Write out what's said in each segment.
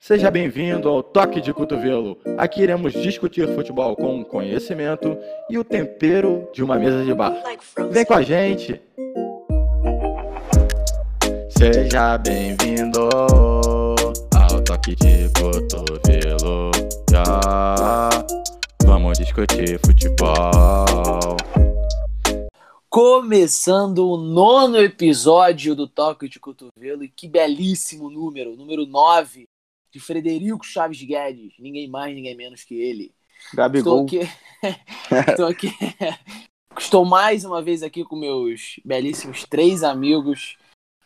Seja bem-vindo ao Toque de Cotovelo. Aqui iremos discutir futebol com conhecimento e o tempero de uma mesa de bar. Vem com a gente! Seja bem-vindo ao Toque de Cotovelo. Já vamos discutir futebol. Começando o nono episódio do Toque de Cotovelo, e que belíssimo número, número 9, de Frederico Chaves Guedes, ninguém mais, ninguém menos que ele. Gabigol. Estou aqui, estou aqui, estou mais uma vez aqui com meus belíssimos três amigos,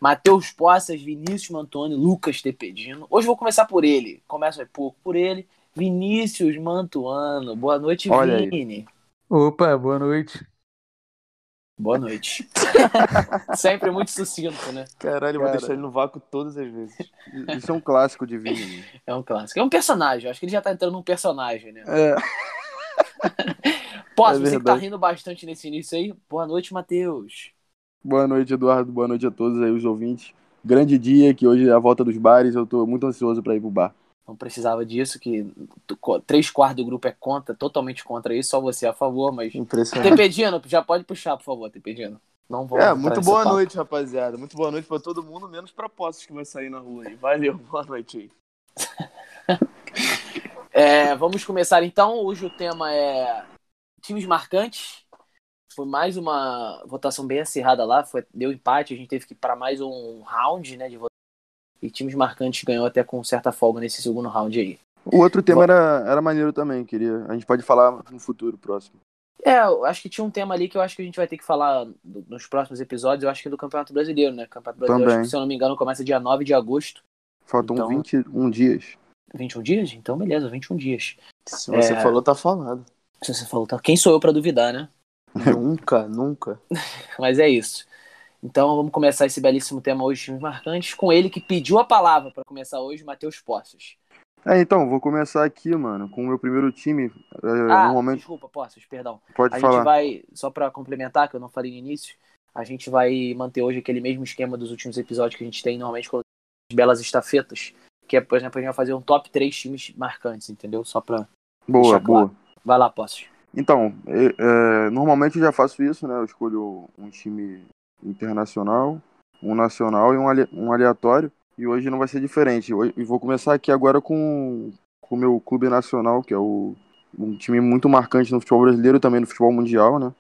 Matheus Poças, Vinícius Mantoni, Lucas Tepedino. Hoje vou começar por ele, começo um pouco por ele, Vinícius Mantuano. Boa noite, Olha aí. Vini. Opa, boa noite. Boa noite. Sempre muito sucinto, né? Caralho, eu vou Cara. deixar ele no vácuo todas as vezes. Isso é um clássico de Vini. né? É um clássico. É um personagem, eu acho que ele já tá entrando num personagem, né? É, Posso, É você que tá rindo bastante nesse início aí. Boa noite, Matheus. boa noite, Eduardo. Boa noite a todos aí, os ouvintes. Grande dia, que hoje é a volta dos bares. Eu tô muito ansioso pra ir pro bar. Não precisava disso, que três quartos do grupo é contra, totalmente contra isso, só você a favor, mas. Impressionante. Tepedino, já pode puxar, por favor, Tepedino. Não vamos É, muito boa papo. noite, rapaziada. Muito boa noite pra todo mundo, menos pra Postos que vai sair na rua aí. Valeu, boa noite aí. É, vamos começar então. Hoje o tema é times marcantes. Foi mais uma votação bem acirrada lá, foi, deu empate, a gente teve que ir para mais um round, né, de votação. E times marcantes ganhou até com certa folga nesse segundo round aí. O outro tema era, era maneiro também, queria. A gente pode falar no futuro próximo. É, eu acho que tinha um tema ali que eu acho que a gente vai ter que falar do- nos próximos episódios, eu acho que é do Campeonato Brasileiro, né? Campeonato Brasileiro, Também. acho que, se eu não me engano, começa dia 9 de agosto. Faltam Então- 21 dias. 21 dias? Então, beleza, 21 dias. Se você É. falou, tá falado. Se você falou, tá, quem sou eu para duvidar, né? nunca, nunca. Mas é isso. Então vamos começar esse belíssimo tema hoje, times marcantes, com ele que pediu a palavra para começar hoje, Matheus Poços. É, então, vou começar aqui, mano, com o meu primeiro time. É, Ah, normalmente, desculpa, Poços, perdão. pode A falar. gente vai, só para complementar, que eu não falei no início, a gente vai manter hoje aquele mesmo esquema dos últimos episódios que a gente tem normalmente com as belas estafetas, que é, por exemplo, a gente vai fazer um top 3 times marcantes, entendeu? Só pra. Boa, boa. claro. Vai lá, Poços. Então, é, é, normalmente eu já faço isso, né? Eu escolho um time internacional, um nacional e um, ale- aleatório. E hoje não vai ser diferente. E vou começar aqui agora com o meu clube nacional, que é o, um time muito marcante no futebol brasileiro e também no futebol mundial, né?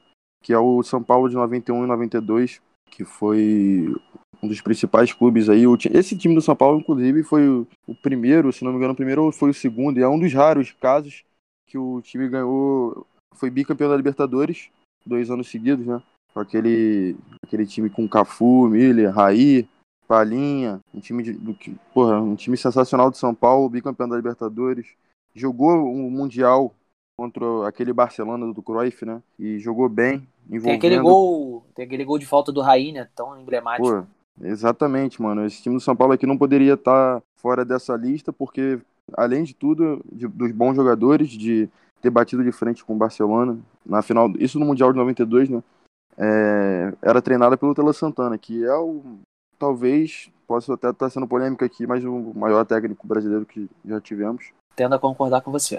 Que é o São Paulo de 91 e 92, que foi um dos principais clubes aí. Esse time do São Paulo, inclusive, foi o, o primeiro, se não me engano, o primeiro ou foi o segundo, e é um dos raros casos que o time ganhou, foi bicampeão da Libertadores, dois anos seguidos, né? Com aquele, aquele time com Cafu, Miller, Raí, Palinha, um time de, do, que- porra, um time sensacional de São Paulo, bicampeão da Libertadores. Jogou o Mundial contra aquele Barcelona do Cruyff, né? E jogou bem, envolvendo... Tem aquele gol. Tem aquele gol de falta do Raí, né? Tão emblemático. Pô, exatamente, mano. Esse time do São Paulo aqui não poderia estar fora dessa lista, porque, além de tudo, de- dos bons jogadores, de ter batido de frente com o Barcelona na final, isso no Mundial de 92, né? É, era treinada pelo Tela Santana, que é o, talvez, posso até estar sendo polêmico aqui, mas o maior técnico brasileiro que já tivemos. Tendo a concordar com você.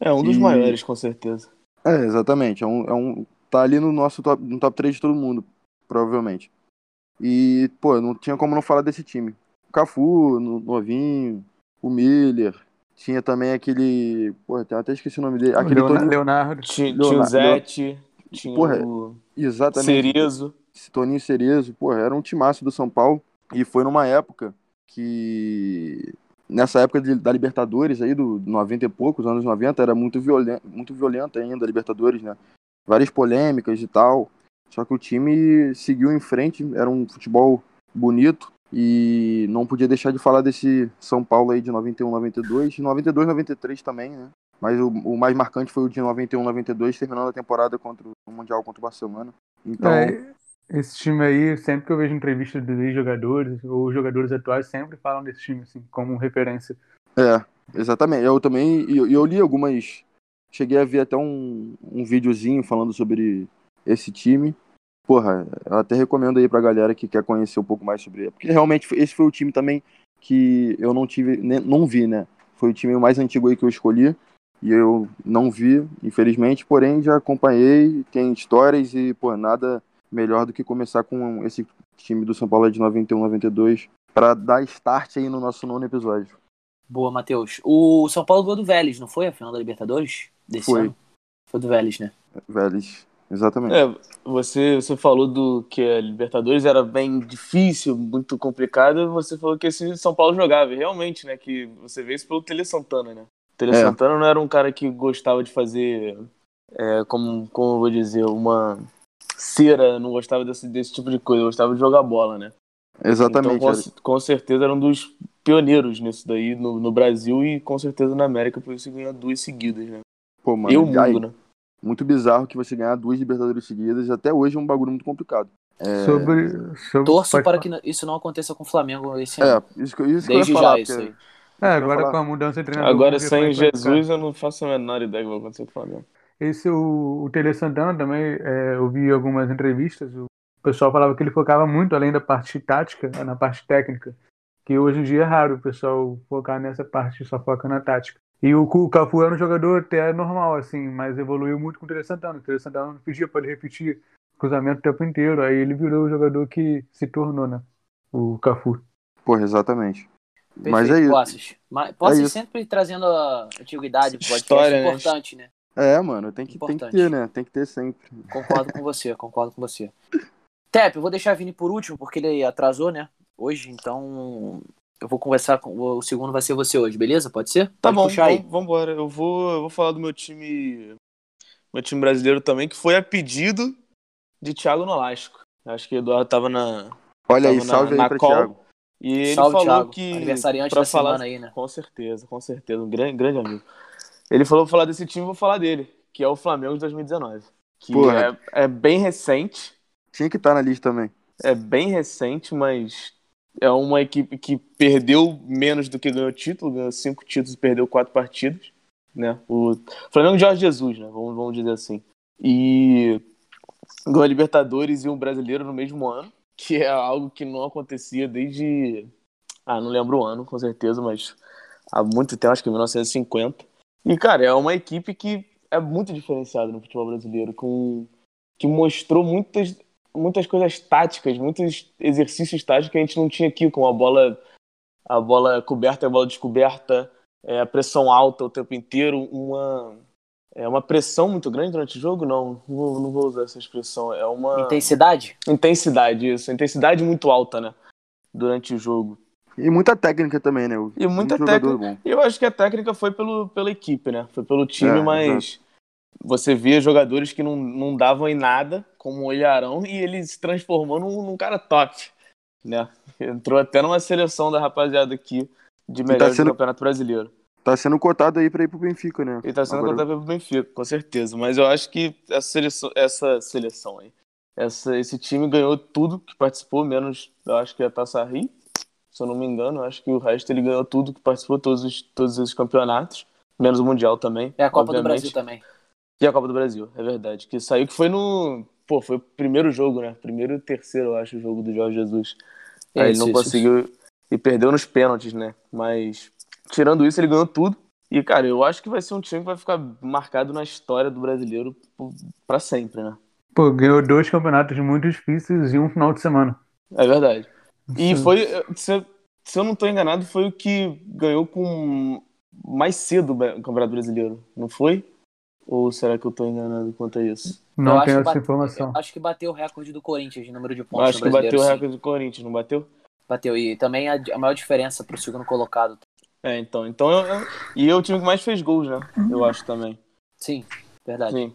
É um dos E- maiores, com certeza. É, exatamente. É um, é um, tá ali no nosso top, no top 3 de todo mundo, provavelmente. E, pô, não tinha como não falar desse time. O Cafu, no- novinho, o Miller, tinha também aquele. Pô, até esqueci o nome dele. Aquele. Leonardo. Tinha, Leonardo- tinha o Zete, tinha Porra, o Exatamente. Cerezo. esse Toninho Cerezo, pô, era um timaço do São Paulo. E foi numa época que. Nessa época de- da Libertadores aí, do 90 e poucos, anos 90, era muito violenta, muito violenta ainda a Libertadores, né? Várias polêmicas e tal. Só que o time seguiu em frente, era um futebol bonito. E não podia deixar de falar desse São Paulo aí de 91, 92. 92, 93 também, né? Mas o, o mais marcante foi o de 91, 92, terminando a temporada contra o Mundial contra o Barcelona. Então, É, esse time aí, sempre que eu vejo entrevistas dos ex-jogadores ou jogadores atuais, sempre falam desse time, assim, como referência. É, exatamente. Eu também, e eu, eu li algumas, cheguei a ver até um, um videozinho falando sobre esse time. Porra, eu até recomendo aí pra galera que quer conhecer um pouco mais sobre ele. Porque realmente esse foi o time também que eu não tive, não vi, né? Foi o time mais antigo aí que eu escolhi e eu não vi, infelizmente, porém já acompanhei, tem histórias e, pô, nada melhor do que começar com esse time do São Paulo de 91, 92 para dar start aí no nosso nono episódio. Boa, Matheus. O São Paulo ganhou do Vélez, não foi a final da Libertadores? Desse Foi. ano? Foi do Vélez, né? Vélez, exatamente. É, você, você falou do que a Libertadores era bem difícil, muito complicada, você falou que esse São Paulo jogava, e realmente, né, que você vê isso pelo Tele Santana, né? Tele É. Santana não era um cara que gostava de fazer, é, como, como eu vou dizer, uma cera, não gostava desse, desse tipo de coisa, gostava de jogar bola, né? Exatamente. Então, com, com certeza, era um dos pioneiros nisso daí no, no Brasil e com certeza na América, por isso ganhou duas seguidas, né? Pô, mano, e o mundo, aí, né? muito bizarro que você ganhar duas Libertadores seguidas, até hoje é um bagulho muito complicado. É, Sobre, sobre Torço para que isso não aconteça com o Flamengo esse ano. é isso que, eu- isso que eu Desde ia já falar. isso porque- aí. É, agora falar. com a mudança de treinador. Agora, sem como é. Jesus, eu não faço a menor ideia do que vai acontecer com o Flamengo. Esse, o, o Tele Santana também, é, eu vi algumas entrevistas, o pessoal falava que ele focava muito além da parte tática, na parte técnica, que hoje em dia é raro o pessoal focar nessa parte, só foca na tática. E o, o Cafu era um jogador até normal, assim, mas evoluiu muito com o Tele Santana. O Tele Santana não pedia para ele repetir cruzamento o tempo inteiro, aí ele virou o jogador que se tornou, né? O Cafu. Porra, exatamente. Perfeito, Mas é isso. Posses. Mas Posses É isso. sempre trazendo a antiguidade pro podcast, História, né? importante, né? É, mano, tem que, tem que ter, né? Tem que ter sempre. Concordo com você, concordo com você. Tep, eu vou deixar a Vini por último, porque ele atrasou, né? Hoje, então eu vou conversar com. O segundo vai ser você hoje, beleza? Pode ser? Tá Pode bom, puxar aí. vamos, vambora. Eu vou, eu vou falar do meu time. Meu time brasileiro também, que foi a pedido de Thiago Nolasco. Acho que o Eduardo tava na. Olha aí, Tava na- salve aí na pra call. Thiago. E ele Salve, falou Thiago. que. Aniversariante da falar, semana aí, né? Com certeza, com certeza. Um grande, grande amigo. Ele falou pra falar desse time, vou falar dele, que é o Flamengo de 2019. Que Porra. é, é bem recente. Tinha que estar na lista também. É bem recente, mas é uma equipe que perdeu menos do que ganhou título, ganhou cinco títulos e perdeu quatro partidas, né? O Flamengo de Jorge Jesus, né? Vamos, vamos dizer assim. E ganhou a Libertadores e um brasileiro no mesmo ano, que é algo que não acontecia desde. Ah, não lembro o ano, com certeza, mas há muito tempo, acho que em 1950. E, cara, é uma equipe que é muito diferenciada no futebol brasileiro, com que mostrou muitas muitas coisas táticas, muitos exercícios táticos que a gente não tinha aqui, com a bola, a bola coberta e a bola descoberta, é, a pressão alta o tempo inteiro, uma, é, uma pressão muito grande durante o jogo, não, não vou, não vou usar essa expressão, é uma Intensidade? intensidade, isso, intensidade muito alta, né, durante o jogo. E muita técnica também, né? E muita Muito técnica. E eu acho que a técnica foi pelo, pela equipe, né? Foi pelo time, É, mas você via jogadores que não, não davam em nada, como o Ilharão, e ele se transformou num, num cara top, né? Entrou até numa seleção da rapaziada aqui de tá melhores sendo- do Campeonato Brasileiro. Tá sendo cotado aí pra ir pro Benfica, né? Ele tá sendo Agora- contratado pelo Benfica, com certeza. Mas eu acho que essa seleção, essa seleção aí, essa, esse time ganhou tudo que participou, menos, eu acho que a Taça Rio, se eu não me engano. Eu acho que o resto ele ganhou tudo que participou, todos, os, todos os campeonatos, menos o Mundial também. É a Copa do obviamente. Brasil também. E a Copa do Brasil, é verdade. Que saiu que foi no. Pô, foi o primeiro jogo, né? Primeiro e terceiro, eu acho, o jogo do Jorge Jesus. Aí ele não isso, conseguiu. E perdeu nos pênaltis, né? Mas, tirando isso, ele ganhou tudo. E, cara, eu acho que vai ser um time que vai ficar marcado na história do brasileiro pra sempre, né? Pô, ganhou dois campeonatos muito difíceis em um final de semana. É verdade. E Sim. foi. Se, se eu não tô enganado, foi o que ganhou com mais cedo o Campeonato Brasileiro, não foi? Ou será que eu tô enganado quanto a isso? Não eu acho tenho essa bate- informação. eu acho que bateu o recorde do Corinthians de número de Eu pontos acho no que bateu o sim. recorde do Corinthians, não bateu? Bateu. E também a, a maior diferença pro segundo colocado. É, então. então eu, eu- e é o time que mais fez gols, né? Eu acho também. Sim, verdade. Sim.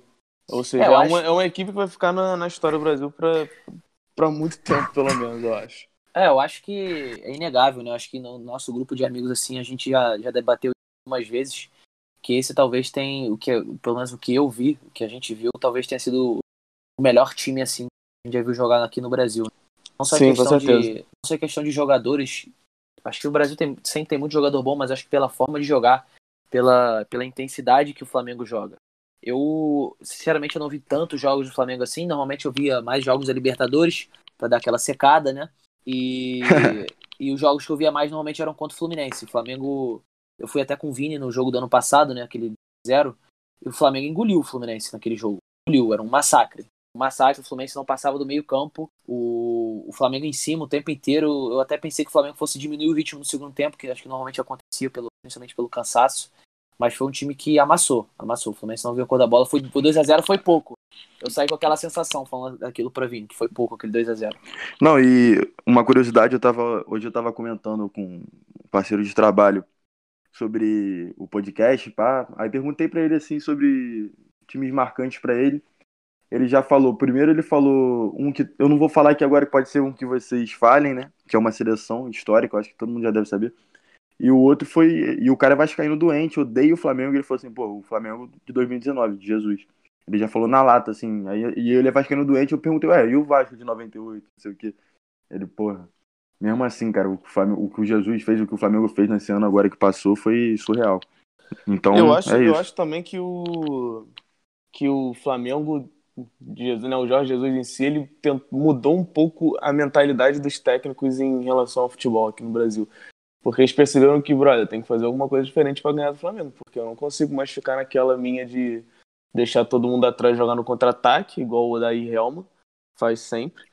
Ou seja, É, é, uma, acho- é uma equipe que vai ficar na, na história do Brasil pra, pra muito tempo, pelo menos, eu acho. É, eu acho que é inegável, né? Eu acho que no nosso grupo de amigos, assim, a gente já, já debateu algumas vezes que esse talvez tenha, o que, pelo menos o que eu vi, o que a gente viu, talvez tenha sido o melhor time, assim, que a gente já viu jogar aqui no Brasil. Não só, Sim, com questão de, certeza. não só em questão de jogadores, acho que o Brasil tem, sempre tem muito jogador bom, mas acho que pela forma de jogar, pela, pela intensidade que o Flamengo joga. Eu, sinceramente, eu não vi tantos jogos do Flamengo assim. Normalmente eu via mais jogos da Libertadores, pra dar aquela secada, né? E, E os jogos que eu via mais normalmente eram contra o Fluminense. O Flamengo. Eu fui até com o Vini no jogo do ano passado, né? Aquele zero. E o Flamengo engoliu o Fluminense naquele jogo. Engoliu, era um massacre. Massacre, o Fluminense não passava do meio campo. O, o Flamengo em cima o tempo inteiro. Eu até pensei que o Flamengo fosse diminuir o ritmo no segundo tempo, que acho que normalmente acontecia, pelo, principalmente pelo cansaço. Mas foi um time que amassou. Amassou. O Fluminense não viu a cor da bola. Foi, foi 2x0 foi pouco. Eu saí com aquela sensação falando daquilo pra Vini, que foi pouco aquele 2 a 0 Não, e uma curiosidade, eu tava. Hoje eu tava comentando com um parceiro de trabalho sobre o podcast, pá. Aí perguntei para ele assim sobre times marcantes para ele. Ele já falou, primeiro ele falou um que eu não vou falar aqui agora que pode ser um que vocês falem, né? Que é uma seleção histórica, eu acho que todo mundo já deve saber. E o outro foi, e o cara é vascaíno doente, odeia o Flamengo, e ele falou assim, pô, o Flamengo de 2019, de Jesus. Ele já falou na lata, assim. Aí, e ele é vascaíno doente, eu perguntei, ué, e o Vasco de 98, não sei o quê. Ele, porra, mesmo assim, cara, o, Flamengo, o que o Jesus fez, o que o Flamengo fez nesse ano agora que passou foi surreal. Então, eu acho, é eu acho também que o que o Flamengo, Jesus, né, o Jorge Jesus em si, ele mudou um pouco a mentalidade dos técnicos em relação ao futebol aqui no Brasil. Porque eles perceberam que, brother, tem que fazer alguma coisa diferente para ganhar do Flamengo, porque eu não consigo mais ficar naquela minha de deixar todo mundo atrás jogando contra-ataque, igual o Odair Helma faz sempre,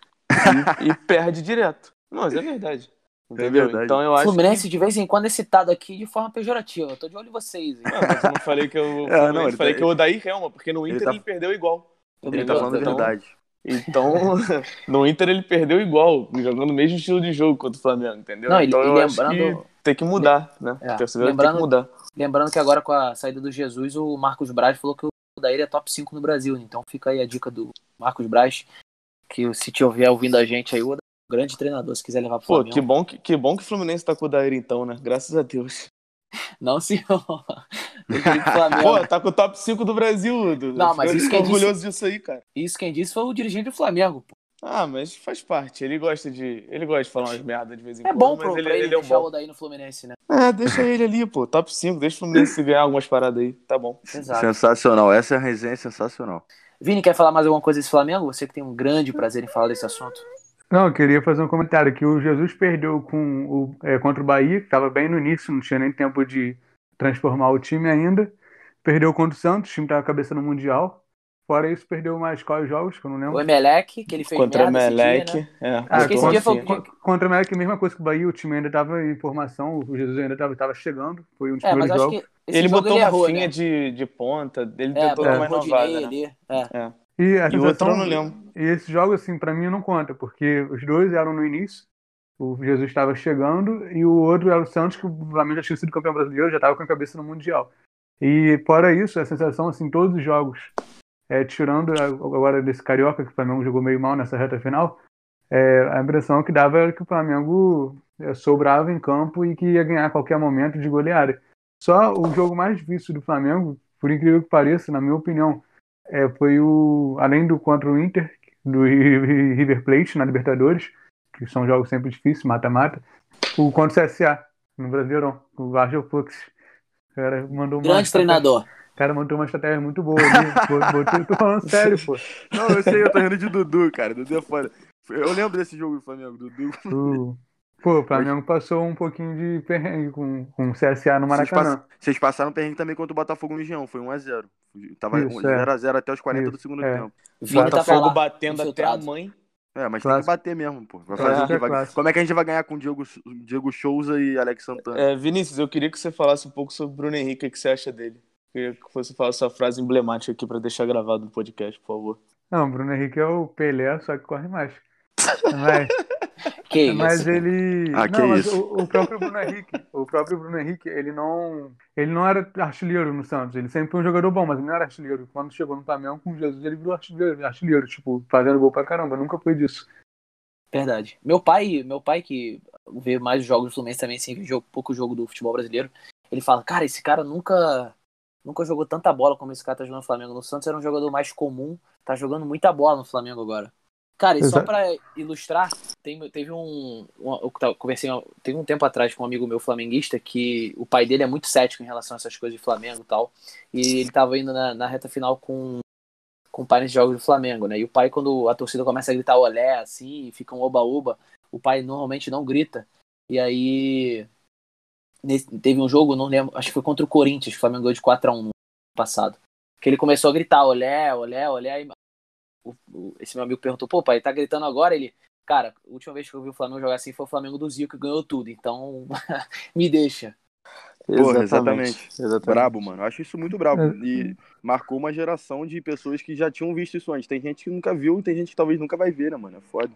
e, e perde direto. Não, mas é verdade. Entendeu? verdade. Então eu O acho Fluminense de vez em quando é citado aqui de forma pejorativa. Eu tô de olho em vocês. hein? que... Não, mas eu não falei que eu, É, não, eu ele falei tá- que o Odair Helma, porque no ele Inter ele, tá- perdeu igual. Ele tá falando a Então- verdade. Então, no Inter ele perdeu igual, jogando o mesmo estilo de jogo contra o Flamengo, entendeu? Não, então e eu acho lembrando- que tem que mudar, né? É, lembrando- que mudar. Lembrando que agora com a saída do Jesus, o Marcos Braz falou que o Daíra é top 5 no Brasil. Então fica aí a dica do Marcos Braz, que se tiver ouvindo a gente aí, o é grande treinador, se quiser levar pro Pô, Flamengo. que bom que, que bom que o Fluminense tá com o Daíra então, né? Graças a Deus. Não, senhor. Pô, tá com o top 5 do Brasil. Du. Não, mas isso quem disse- orgulhoso disso aí, cara. Isso quem disse foi o dirigente do Flamengo. pô. Ah, mas faz parte. Ele gosta de. Ele gosta de falar umas merdas de vez em É quando. bom mas pro, ele, pra ele, ele é um deixar o bom. Odair no Fluminense, né? É, deixa ele ali, pô. Top 5. Deixa o Fluminense ganhar algumas paradas aí. Tá bom. Exato. Sensacional, essa é a resenha sensacional. Vini, quer falar mais alguma coisa desse Flamengo? Você que tem um grande prazer em falar desse assunto. Não, eu queria fazer um comentário que o Jesus perdeu com o, é, contra o Bahia, que estava bem no início, não tinha nem tempo de transformar o time ainda. Perdeu contra o Santos, o time estava cabeça no Mundial. Fora isso, perdeu mais quais jogos, que eu não lembro. O Emelec, que ele fez Contra o esse dia, né? É, Ah, Acho que esse botou dia foi Contra o a mesma coisa que o Bahia, o time ainda estava em formação, o Jesus ainda estava chegando, foi um dos É, primeiros jogos. que esse Ele jogo botou ele uma errou, Rafinha né? de, de ponta, ele É, tentou o uma Rodinei inovada, né? ali. É. É. E, a E o outro eu não lembro. E esse jogo, assim, pra mim não conta, porque os dois eram no início, o Jesus estava chegando, e o outro era o Santos, que o Flamengo já tinha sido campeão brasileiro, já estava com a cabeça no Mundial. E fora isso, a sensação, assim, todos os jogos, é, tirando agora desse Carioca, que o Flamengo jogou meio mal nessa reta final, é, a impressão que dava era que o Flamengo é, sobrava em campo e que ia ganhar a qualquer momento de goleada. Só o jogo mais difícil do Flamengo, por incrível que pareça, na minha opinião, é, foi o além do contra o Inter, do Ri- River Plate na Libertadores, que são jogos sempre difíceis, mata-mata, o contra o CSA no Brasileirão, o Argel Fux. O cara mandou uma Grande estratégia- treinador. O cara montou uma estratégia muito boa ali. Bo- Botei, tô falando sério, pô. Não, eu sei, eu tô rindo de Dudu, cara. Dudu é foda. Eu lembro desse jogo do Flamengo, Dudu. O- Pô, o Flamengo passou um pouquinho de perrengue com, com o CSA no Vocês, Maracanã. pass- vocês passaram perrengue também contra o Botafogo no Gião, foi 1x0. Tava Isso, é. 0x0 até os 40 do Isso, segundo é. tempo. Vini tá Botafogo lá, batendo até a mãe. É, mas tem que Clássico. bater mesmo, pô. Vai Clássico fazer é Vai- clássico. Como é que a gente vai ganhar com o Diego, Diego Souza e Alex Santana? É, Vinícius, eu queria que você falasse um pouco sobre o Bruno Henrique, o que você acha dele. Queria que você falasse sua frase emblemática aqui pra deixar gravado no podcast, por favor. Não, o Bruno Henrique é o Pelé, só que corre mais. Mas, Que isso. mas ele. Ah, que não, mas isso. o, o próprio Bruno Henrique, o próprio Bruno Henrique, ele não. Ele não era artilheiro no Santos. Ele sempre foi um jogador bom, mas ele não era artilheiro. Quando chegou no Flamengo com Jesus, ele virou artilheiro, artilheiro, tipo, fazendo gol pra caramba. Nunca foi disso. Verdade. Meu pai, meu pai que vê mais jogos do Fluminense também, assim, jogo, pouco jogo do futebol brasileiro, ele fala, cara, esse cara nunca nunca jogou tanta bola como esse cara tá jogando no Flamengo. No Santos era um jogador mais comum, tá jogando muita bola no Flamengo agora. Cara, e só pra ilustrar, tem, teve um, eu conversei teve um tempo atrás com um amigo meu flamenguista que o pai dele é muito cético em relação a essas coisas de Flamengo e tal, e ele tava indo na, na reta final com com o pai nos jogos do Flamengo, né? E o pai, quando a torcida começa a gritar olé, assim, e fica um oba-oba, o pai normalmente não grita. E aí nesse- teve um jogo, não lembro, acho que foi contra o Corinthians, que o Flamengo ganhou de 4x1 no passado. Que ele começou a gritar, olé, olé, olé. O- o- esse meu amigo perguntou, pô, pai, tá gritando agora? Ele, cara, a última vez que eu vi o Flamengo jogar assim foi o Flamengo do Zico que ganhou tudo, então me deixa. Porra, exatamente. exatamente. Brabo, mano. Eu acho isso muito brabo. É. E marcou uma geração de pessoas que já tinham visto isso antes. Tem gente que nunca viu e tem gente que talvez nunca vai ver, né, mano? É foda.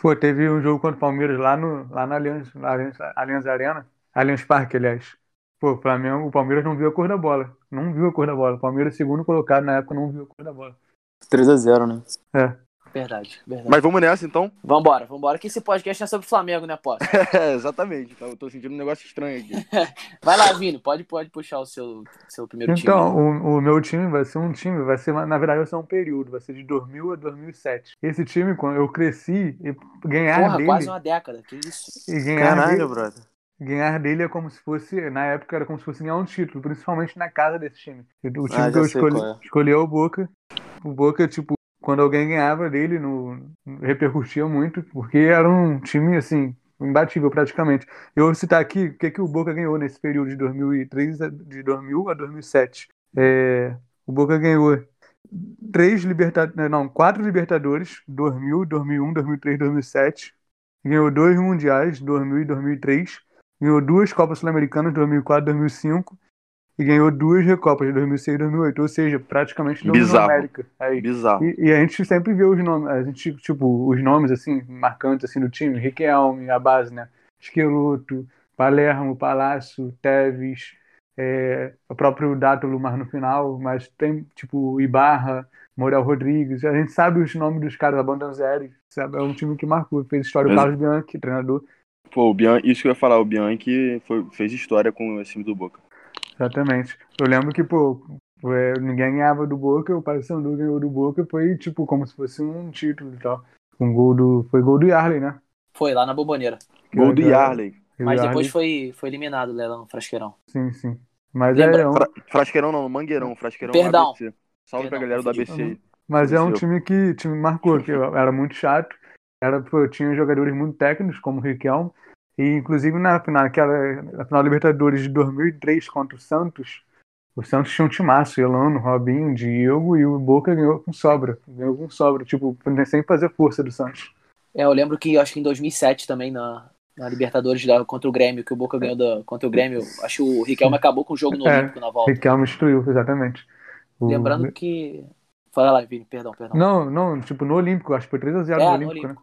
Pô, teve um jogo contra o Palmeiras lá, no, lá na Allianz, na Allianz, Allianz Arena. Allianz Parque, aliás. Pô, o Flamengo, o Palmeiras não viu a cor da bola. Não viu a cor da bola. O Palmeiras, segundo colocado na época, não viu a cor da bola. 3x0, né? É. Verdade, verdade. Mas vamos nessa, então? Vambora, vambora, que esse podcast é sobre Flamengo, né, Posse? É, exatamente. Então, eu tô sentindo um negócio estranho aqui. Vai lá, Vini, pode, pode puxar o seu, seu primeiro time. Então, o, o meu time vai ser um time, vai ser, na verdade, vai ser um período, vai ser de 2000 a 2007. Esse time, quando eu cresci, e ganhar Porra, dele, quase uma década, que isso. e ganhar Caralho, dele, brother. ganhar dele é como se fosse, na época era como se fosse ganhar um título, principalmente na casa desse time. O time Ah, que eu escolhi, é. escolhi é o Boca. O Boca, tipo, quando alguém ganhava dele, no, repercutia muito, porque era um time, assim, imbatível praticamente. Eu vou citar aqui o que, que o Boca ganhou nesse período de 2003, a- de 2000 a 2007. É, o Boca ganhou três Libertadores, não, quatro Libertadores, 2000, 2001, 2003, 2007. Ganhou dois Mundiais, 2000 e 2003. Ganhou duas Copas Sul-Americanas, 2004 e 2005. E ganhou duas Recopas, 2006 e 2008. Ou seja, praticamente dominou a Bizarro. América. Aí. Bizarro. E, e a gente sempre vê os nomes, a gente, tipo, os nomes, assim, marcantes, assim, do time. Riquelme, a base, né? Esqueloto, Palermo, Palácio, Teves, é, o próprio Dátulo, mas no final, mas tem, tipo, Ibarra, Morel Rodrigues. A gente sabe os nomes dos caras, a Bandanzeri, sabe? É um time que marcou, fez história. O Mas- Carlos Bianchi, treinador. Pô, o Bian... isso que eu ia falar, o Bianchi foi... fez história com esse time do Boca. Exatamente. Eu lembro que, pô, é, ninguém ganhava do Boca, o Paysandu ganhou do Boca, foi, tipo, como se fosse um título e tal. Um gol do, foi gol do Yarley, né? Foi lá na Bomboneira. Gol do Yarley. Mas depois foi, foi eliminado né, lá no Frasqueirão. Sim, sim. Mas Lembra- é, um, Fra... Frasqueirão não, Mangueirão. Frasqueirão Perdão. ABC. Salve pra Perdão, galera do. ABC aí. mas é um time que time marcou, que era muito chato. Era, pô, tinha jogadores muito técnicos, como o Riquelme. E, inclusive, na final, naquela, na final Libertadores de 2003 contra o Santos, o Santos tinha um timaço, Elano, Robinho, Diego, e o Boca ganhou com sobra. Ganhou com sobra, tipo, sem fazer força do Santos. É, eu lembro que acho que em 2007 também na, na Libertadores da, contra o Grêmio, que o Boca ganhou da, contra o Grêmio, acho que o Riquelme acabou com o jogo no É. Olímpico na volta. Riquelme destruiu, exatamente. O- Lembrando que. Fala lá, Vini, perdão, perdão. Não, não, tipo, no Olímpico, acho que foi 3x0 É, no no Olímpico, né?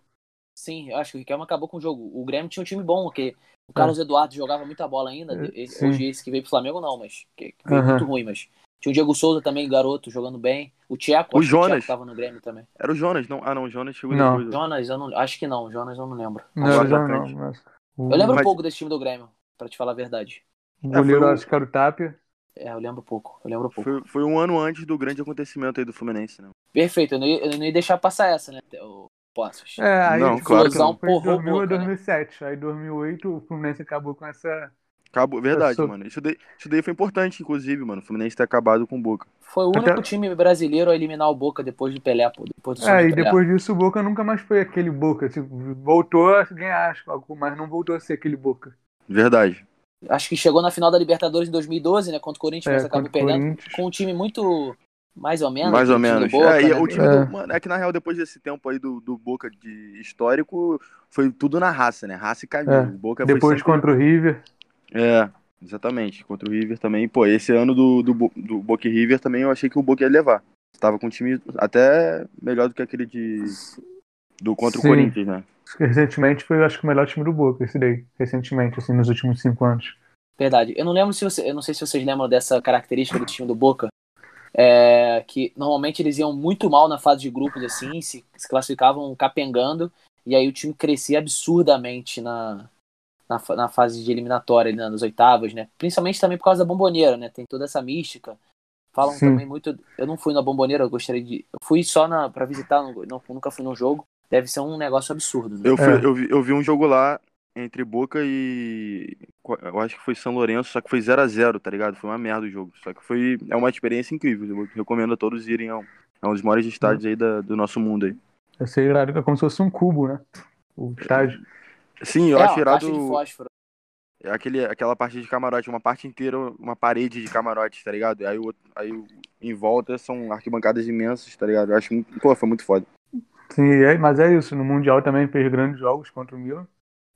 Sim, eu acho que o Riquelme acabou com o jogo. O Grêmio tinha um time bom, porque o Carlos Eduardo jogava muita bola ainda. É, sim. Hoje esse que veio pro Flamengo, não, mas que, que veio Aham. muito ruim, mas. Tinha o Diego Souza também, garoto, jogando bem. O Tcheco, O acho que o Jonas. Tcheco tava no Grêmio também. Era o Jonas, não? Ah, não, o Jonas chegou Não. depois. Jonas, eu não. Acho que não, Jonas eu não lembro. Não, Agora não, frente. mas... Eu lembro Mas- um pouco desse time do Grêmio, pra te falar a verdade. O É, goleiro, o- acho que era o Tapia. É, eu lembro pouco, eu lembro pouco. Foi, foi um ano antes do grande acontecimento aí do Fluminense, né? Perfeito, eu não, ia, eu não ia deixar passar essa, né? O Poços. É, aí Não, tipo, claro que não. foi Porrou 2000 a Boca, né? 2007. Aí 2008 o Fluminense acabou com essa... Acabou, verdade, sou- mano. Isso daí, isso daí foi importante, inclusive, mano. O Fluminense ter acabado com o Boca. Foi o único Até- time brasileiro a eliminar o Boca depois do Pelé, pô. Depois do É, e Pelé. depois disso o Boca nunca mais foi aquele Boca. Tipo, voltou a ganhar, mas não voltou a ser aquele Boca. Verdade. Acho que chegou na final da Libertadores em 2012, né? Contra o Corinthians, mas É, acabou contra o perdendo. Corinthians. Com um time muito. Mais ou menos. Mais ou menos. Boca, é, e né? o time É. do. Mano, é que na real, depois desse tempo aí do, do Boca de histórico, foi tudo na raça, né? Raça e camisa. É. O Boca Depois sempre- contra o River. É, exatamente. Contra o River também. Pô, esse ano do, do, do Boca e River também eu achei que o Boca ia levar. Tava com um time até melhor do que aquele de. Do contra Sim. o Corinthians, né? Recentemente foi, acho que, o melhor time do Boca, esse daí. Recentemente, assim, nos últimos cinco anos. Verdade. Eu não lembro se você, eu não sei se vocês lembram dessa característica do time do Boca, é, que normalmente eles iam muito mal na fase de grupos assim, se, se classificavam capengando e aí o time crescia absurdamente na, na, na fase de eliminatória, né, nas oitavas, né? Principalmente também por causa da bomboneira, né? Tem toda essa mística. Falam Sim. também muito. Eu não fui na bomboneira, eu gostaria de. Eu fui só na para visitar, não, não- nunca fui no jogo. Deve ser um negócio absurdo. Né? Eu, fui- É. eu, vi, eu vi um jogo lá entre Boca e. Eu acho que foi São Lourenço, só que foi 0 a 0 tá ligado? Foi uma merda o jogo. Só que foi. É uma experiência incrível. Eu recomendo a todos irem. É um, é um dos maiores estádios aí da- do nosso mundo aí. Eu sei, era como se fosse um cubo, né? O estádio. Sim, eu é, acho irado de fósforo. é aquele, aquela parte de camarote, uma parte inteira, uma parede de camarote, tá ligado? Aí, o, aí em volta são arquibancadas imensas, tá ligado? Eu acho muito. Pô, foi muito foda. Sim, é, mas é isso. No Mundial também fez grandes jogos contra o Milan.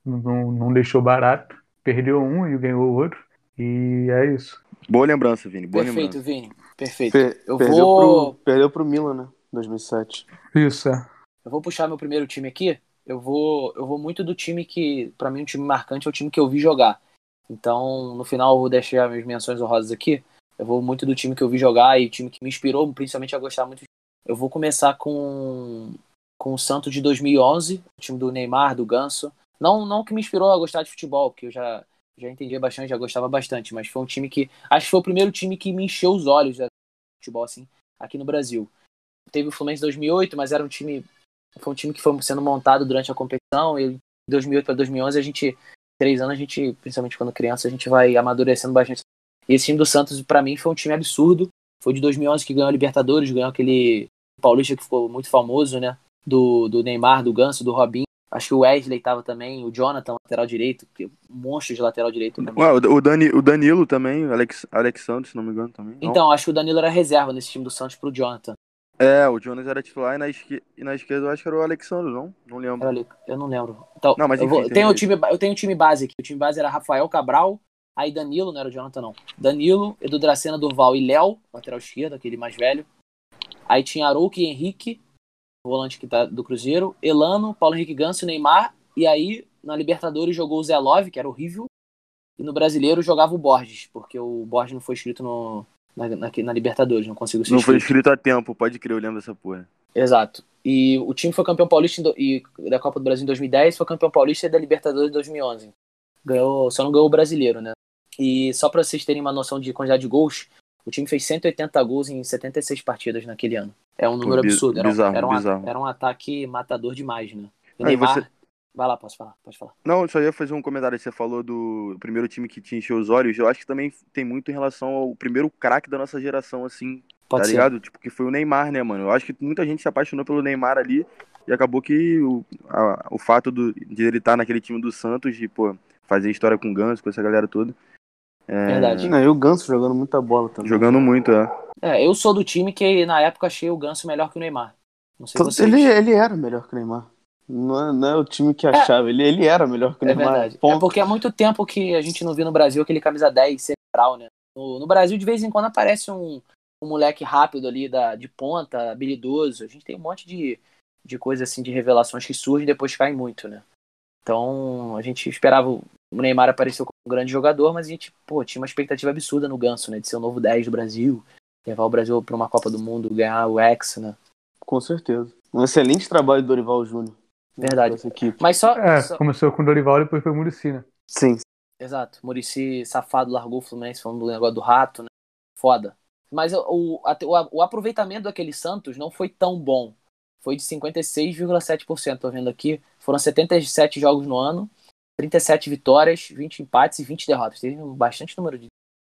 Não, não deixou barato. Perdeu um e ganhou o outro. E é isso. Boa lembrança, Vini. Boa Perfeito, lembrança. Vini. Perfeito. Per- Eu perdeu, vou- pro, perdeu pro Milan, né? 2007. Isso, é. Eu vou puxar meu primeiro time aqui. Eu vou, eu vou muito do time que, pra mim, um time marcante é o time que eu vi jogar. Então, no final, eu vou deixar minhas menções honrosas aqui. Eu vou muito do time que eu vi jogar e o time que me inspirou, principalmente, a gostar muito. Eu vou começar com, com o Santos de 2011, o time do Neymar, do Ganso. Não, não que me inspirou a gostar de futebol, porque eu já, já entendia bastante, já gostava bastante, mas foi um time que. Acho que foi o primeiro time que me encheu os olhos de futebol, assim, aqui no Brasil. Teve o Fluminense em 2008, mas era um time foi um time que foi sendo montado durante a competição. E de 2008 para 2011, a gente, três anos, a gente, principalmente quando criança, a gente vai amadurecendo bastante. E esse time do Santos, para mim, foi um time absurdo. Foi de 2011 que ganhou a Libertadores, ganhou aquele Paulista que ficou muito famoso, né? Do, do Neymar, do Ganso, do Robinho. Acho que o Wesley tava também, o Jonathan, lateral direito, que é monstro de lateral direito. Ué, o, o Dani, o Danilo também, o Alex, Alexandre, se não me engano, também. não? Então, acho que o Danilo era reserva nesse time do Santos pro Jonathan. É, o Jonas era titular e na, esque... e na esquerda eu acho que era o Alexandre, não? Não lembro. Ali, eu não lembro. Então, Não, mas eu, vou- enfim, tenho o tem time, eu tenho o time base aqui. O time base era Rafael Cabral, aí Danilo, não era o Jonathan, não. Danilo, Edu Dracena, Durval e Léo, lateral esquerdo, aquele mais velho. Aí tinha Arouca e Henrique, volante que tá do Cruzeiro. Elano, Paulo Henrique Ganso, Neymar. E aí, na Libertadores, jogou o Zé Love, que era horrível. E no Brasileiro jogava o Borges, porque o Borges não foi inscrito no, na, na, na Libertadores, não conseguiu ser Não foi inscrito. escrito a tempo, pode crer, eu lembro dessa porra. Exato. E o time foi campeão paulista do- e da Copa do Brasil em 2010, foi campeão paulista e da Libertadores em 2011. Ganhou, só não ganhou o brasileiro, né? E só pra vocês terem uma noção de quantidade de gols, o time fez 180 gols em 76 partidas naquele ano. É um número bi- absurdo. Era, um- bizarro, era, um, bizarro. era um ataque matador demais, né? E Aí Neymar. você- Vai lá, posso falar, pode falar. Não, eu só ia fazer um comentário. Você falou do primeiro time que te encheu os olhos. Eu acho que também tem muito em relação ao primeiro craque da nossa geração, assim, Pode tá ser. ligado? Tipo, que foi o Neymar, né, mano? Eu acho que muita gente se apaixonou pelo Neymar ali e acabou que o, a- o fato do- de ele estar naquele time do Santos, de, pô, fazer história com o Ganso, com essa galera toda. É, Verdade. Não, e o Ganso jogando muita bola também. Jogando muito, é. É, eu sou do time que na época achei o Ganso melhor que o Neymar. Não sei vocês. Ele, ele era melhor que o Neymar. Não é, não é o time que achava, ele, ele era melhor que o É Neymar. verdade. É Ponto. porque há muito tempo que a gente não viu no Brasil aquele camisa 10 central, né? No, no Brasil, de vez em quando, aparece um, um moleque rápido ali da, de ponta, habilidoso. A gente tem um monte de, de coisa assim, de revelações que surgem e depois caem muito, né? Então, a gente esperava o Neymar apareceu como um grande jogador, mas a gente, pô, tinha uma expectativa absurda no Ganso, né? De ser o novo 10 do Brasil, levar o Brasil para uma Copa do Mundo, ganhar o Hexa, né? Com certeza. Um excelente trabalho do Dorival Júnior. Verdade. Mas só, É, só- começou com o Dorival e depois foi o Muricy, né? Sim. Exato. Murici safado largou o Fluminense falando do negócio do rato, né? Foda. Mas o, o, o aproveitamento daquele Santos não foi tão bom. Foi de 56,7%, tô vendo aqui. Foram 77 jogos no ano, 37 vitórias, 20 empates e 20 derrotas. Teve um bastante número de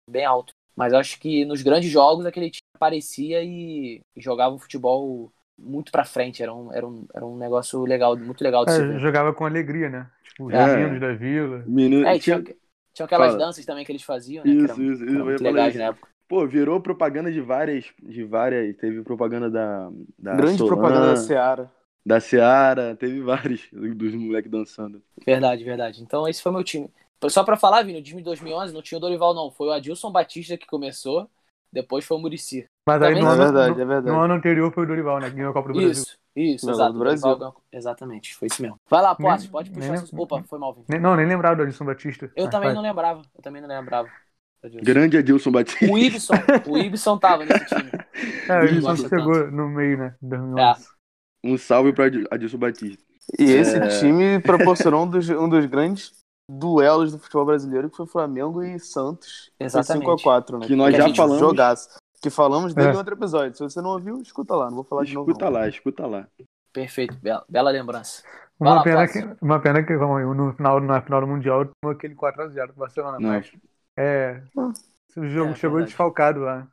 bem alto. Mas eu acho que nos grandes jogos aquele time aparecia e, e jogava um futebol muito pra frente. Era um, era um, era um negócio legal, muito legal de se É, ver. jogava com alegria, né? Tipo, os É. meninos da vila. Menino, É, tinha- tinha, aquelas Fala. danças também que eles faziam, né? que Isso, eram- isso, isso. eram eu ia muito legais isso. na época. Pô, virou propaganda de várias, de várias. Teve propaganda da. da Grande Solan, propaganda da Seara. Da Seara, teve vários dos moleques dançando. Verdade, verdade. Então esse foi meu time. Só pra falar, Vini, o time de 2011 não tinha o Dorival, não. Foi o Adilson Batista que começou, depois foi o Murici. Mas aí Também- no É ano, verdade, no, é verdade. no ano anterior foi o Dorival, né? Que ganhou a Copa do Brasil. Isso, isso, exato. do Dorival Brasil. ganhou- Exatamente, foi isso mesmo. Vai lá, Posse, Nem- pode puxar. nem- seus- Opa, foi mal, Vini. Nem- não, nem lembrava do Adilson Batista. Eu Mas também vai. não lembrava. Eu também não lembrava. Adilson. Grande Adilson Batista. O Ibson, o Ibson tava nesse time. É, o Gosto chegou no meio, né? em 2011. Um salve Adi- Adilson Batista. E esse É. time proporcionou um dos, um dos grandes duelos do futebol brasileiro, que foi Flamengo e Santos. Exatamente. 5x4, né? Que nós Que a já gente falamos. Jogaço. Que falamos dele É. em outro episódio. Se você não ouviu, escuta lá. Não vou falar de novo. Escuta não. lá, escuta lá. Perfeito, bela, bela lembrança. Vai Uma lá, pena, que, uma pena que vamos, aí, no final, na final do Mundial tomou aquele 4x0 do Barcelona. Não. Mas é. O jogo É, chegou verdade. desfalcado lá.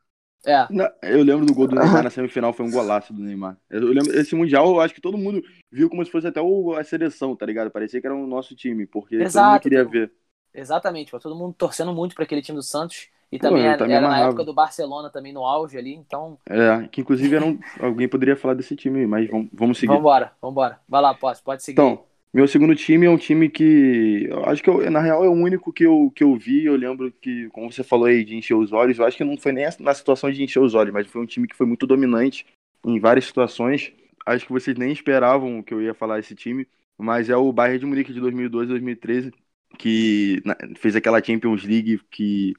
É. Eu lembro do gol do Neymar na semifinal, foi um golaço do Neymar. Eu lembro, esse Mundial, eu acho que todo mundo viu como se fosse até o, a seleção, tá ligado? Parecia que era o nosso time, porque todo mundo Exato, queria todo- ver. Exatamente, pô, todo mundo torcendo muito pra aquele time do Santos. E Pô, também era, era na época do Barcelona também no auge ali, então É, que inclusive era um- alguém poderia falar desse time aí, mas vamos, vamos seguir. vambora, vambora. Vai lá, posso, pode seguir. Então, meu segundo time é um time que. Acho que eu- na real é o único que eu, que eu vi. Eu lembro que, como você falou aí, de encher os olhos, eu acho que não foi nem na situação de encher os olhos, mas foi um time que foi muito dominante em várias situações. Acho que vocês nem esperavam que eu ia falar esse time, mas é o Bayern de Munique de 2012 2013, que fez aquela Champions League que